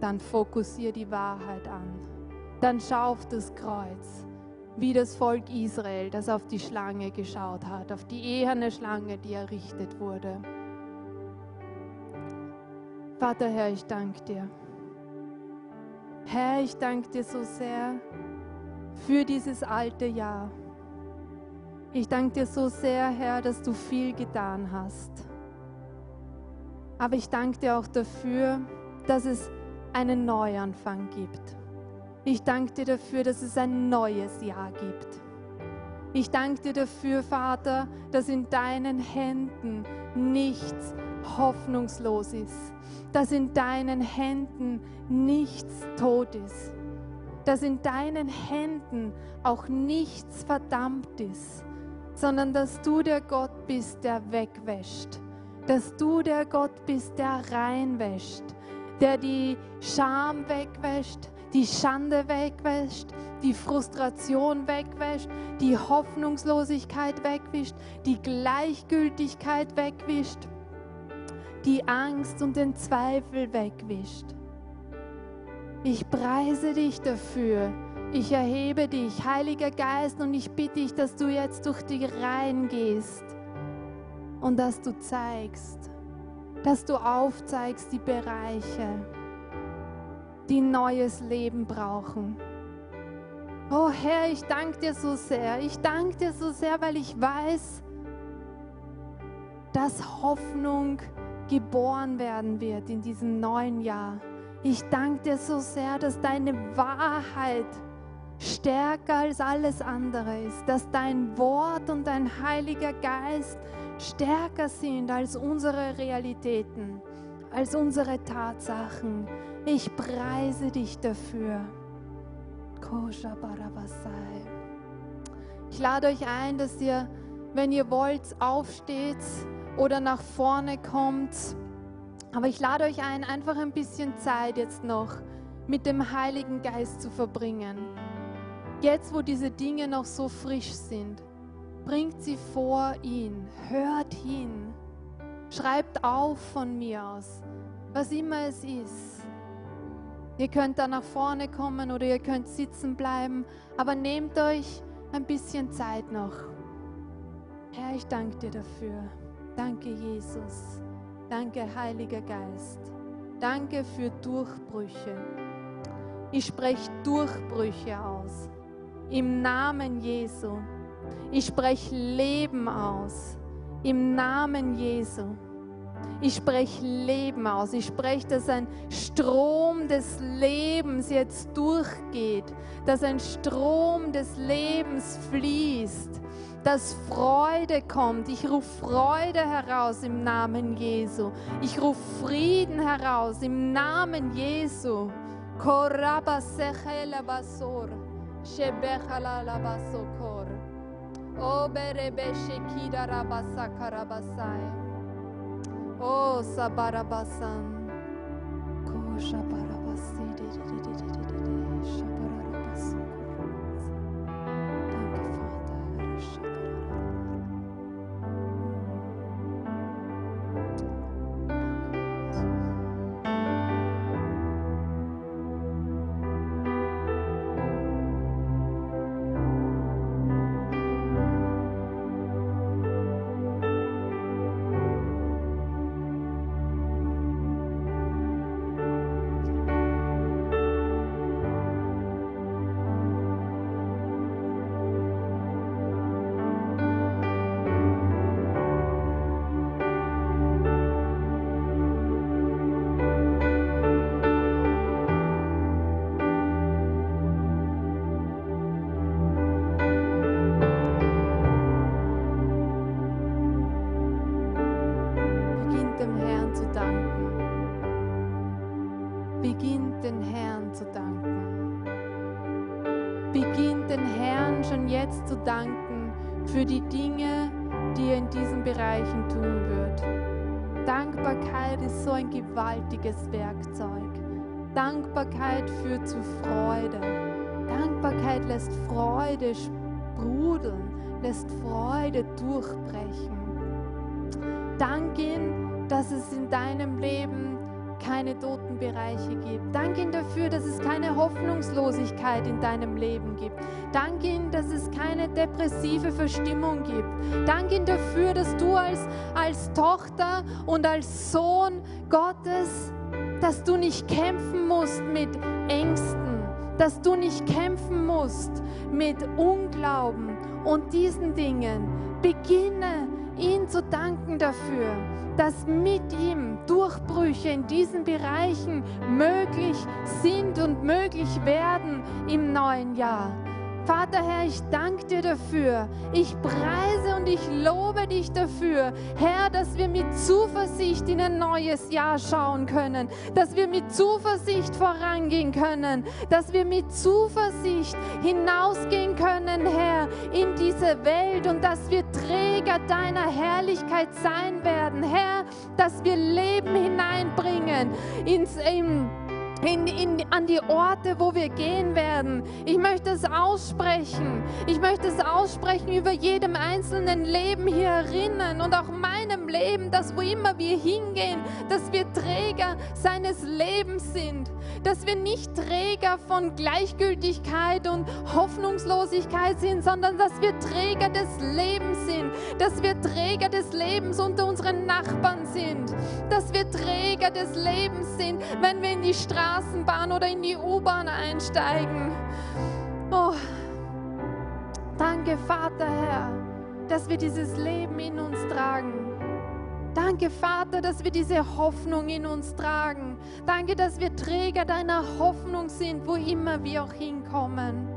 Dann fokussiere die Wahrheit an. Dann schau auf das Kreuz wie das Volk Israel, das auf die Schlange geschaut hat, auf die eherne Schlange, die errichtet wurde. Vater Herr, ich danke dir. Herr, ich danke dir so sehr für dieses alte Jahr. Ich danke dir so sehr, Herr, dass du viel getan hast. Aber ich danke dir auch dafür, dass es einen Neuanfang gibt. Ich danke dir dafür, dass es ein neues Jahr gibt. Ich danke dir dafür, Vater, dass in deinen Händen nichts hoffnungslos ist, dass in deinen Händen nichts tot ist, dass in deinen Händen auch nichts verdammt ist, sondern dass du der Gott bist, der wegwäscht, dass du der Gott bist, der reinwäscht, der die Scham wegwäscht, die Schande wegwäscht, die Frustration wegwäscht, die Hoffnungslosigkeit wegwischt, die Gleichgültigkeit wegwischt, die Angst und den Zweifel wegwischt. Ich preise dich dafür. Ich erhebe dich, Heiliger Geist, und ich bitte dich, dass du jetzt durch die Reihen gehst und dass du zeigst, dass du aufzeigst die Bereiche, die neues Leben brauchen. Oh Herr, ich danke dir so sehr. Ich danke dir so sehr, weil ich weiß, dass Hoffnung geboren werden wird in diesem neuen Jahr. Ich danke dir so sehr, dass deine Wahrheit stärker als alles andere ist, dass dein Wort und dein Heiliger Geist stärker sind als unsere Realitäten, als unsere Tatsachen. Ich preise dich dafür. Ich lade euch ein, dass ihr, wenn ihr wollt, aufsteht oder nach vorne kommt. Aber ich lade euch ein, einfach ein bisschen Zeit jetzt noch mit dem Heiligen Geist zu verbringen. Jetzt, wo diese Dinge noch so frisch sind, bringt sie vor ihn, hört hin, schreibt auf von mir aus, was immer es ist. Ihr könnt da nach vorne kommen oder ihr könnt sitzen bleiben, aber nehmt euch ein bisschen Zeit noch. Herr, ich danke dir dafür. Danke, Jesus. Danke, Heiliger Geist. Danke für Durchbrüche. Ich spreche Durchbrüche aus. Im Namen Jesu. Ich spreche Leben aus. Im Namen Jesu. Ich spreche Leben aus. Ich spreche, dass ein Strom des Lebens jetzt durchgeht, dass ein Strom des Lebens fließt, dass Freude kommt. Ich rufe Freude heraus im Namen Jesu. Ich rufe Frieden heraus im Namen Jesu. Korabasechelabasor, she Shebechalabasokor. O berebeshikida rabasakarabasai. O sabarabasan. Koshabarabasai. Kosha schon jetzt zu danken für die Dinge, die er in diesen Bereichen tun wird. Dankbarkeit ist so ein gewaltiges Werkzeug. Dankbarkeit führt zu Freude. Dankbarkeit lässt Freude sprudeln, lässt Freude durchbrechen. Dank ihm, dass es in deinem Leben keine toten Bereiche gibt. Dank ihm dafür, dass es keine Hoffnungslosigkeit in deinem Leben gibt. Dank ihm, dass es keine depressive Verstimmung gibt. Dank ihm dafür, dass du als, als Tochter und als Sohn Gottes, dass du nicht kämpfen musst mit Ängsten, dass du nicht kämpfen musst mit Unglauben und diesen Dingen. Beginne ihn zu danken dafür, dass mit ihm Durchbrüche in diesen Bereichen möglich sind und möglich werden im neuen Jahr. Vater Herr, ich danke dir dafür. Ich preise und ich lobe dich dafür, Herr, dass wir mit Zuversicht in ein neues Jahr schauen können, dass wir mit Zuversicht vorangehen können, dass wir mit Zuversicht hinausgehen können, Herr, in diese Welt und dass wir Träger deiner Herrlichkeit sein werden, Herr, dass wir Leben hineinbringen ins im in, in, an die Orte, wo wir gehen werden. Ich möchte es aussprechen. Ich möchte es aussprechen über jedem einzelnen Leben hier erinnern und auch meinem Leben, dass wo immer wir hingehen, dass wir Träger seines Lebens sind. Dass wir nicht Träger von Gleichgültigkeit und Hoffnungslosigkeit sind, sondern dass wir Träger des Lebens sind. Dass wir Träger des Lebens unter unseren Nachbarn sind. Dass wir Träger des Lebens sind, wenn wir in die Straße Straßenbahn oder in die U-Bahn einsteigen. Oh, danke, Vater, Herr, dass wir dieses Leben in uns tragen. Danke, Vater, dass wir diese Hoffnung in uns tragen. Danke, dass wir Träger deiner Hoffnung sind, wo immer wir auch hinkommen.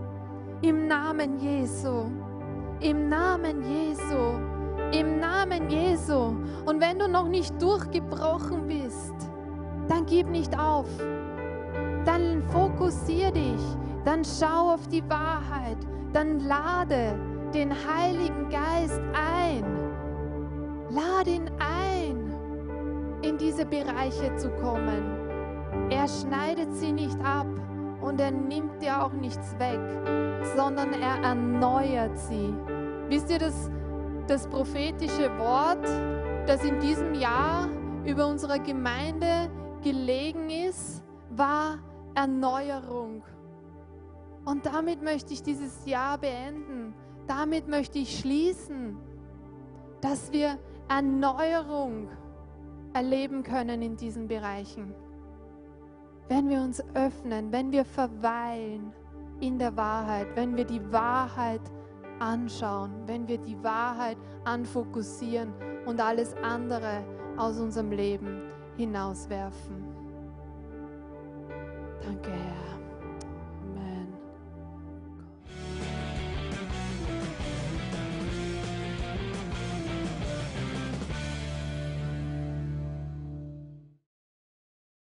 Im Namen Jesu. Im Namen Jesu. Im Namen Jesu. Und wenn du noch nicht durchgebrochen bist, dann gib nicht auf dann fokussier dich, dann schau auf die Wahrheit, dann lade den Heiligen Geist ein. Lade ihn ein, in diese Bereiche zu kommen. Er schneidet sie nicht ab und er nimmt dir auch nichts weg, sondern er erneuert sie. Wisst ihr, das, das prophetische Wort, das in diesem Jahr über unserer Gemeinde gelegen ist, war Erneuerung. Und damit möchte ich dieses Jahr beenden. Damit möchte ich schließen, dass wir Erneuerung erleben können in diesen Bereichen. Wenn wir uns öffnen, wenn wir verweilen in der Wahrheit, wenn wir die Wahrheit anschauen, wenn wir die Wahrheit anfokussieren und alles andere aus unserem Leben hinauswerfen. Danke, Herr.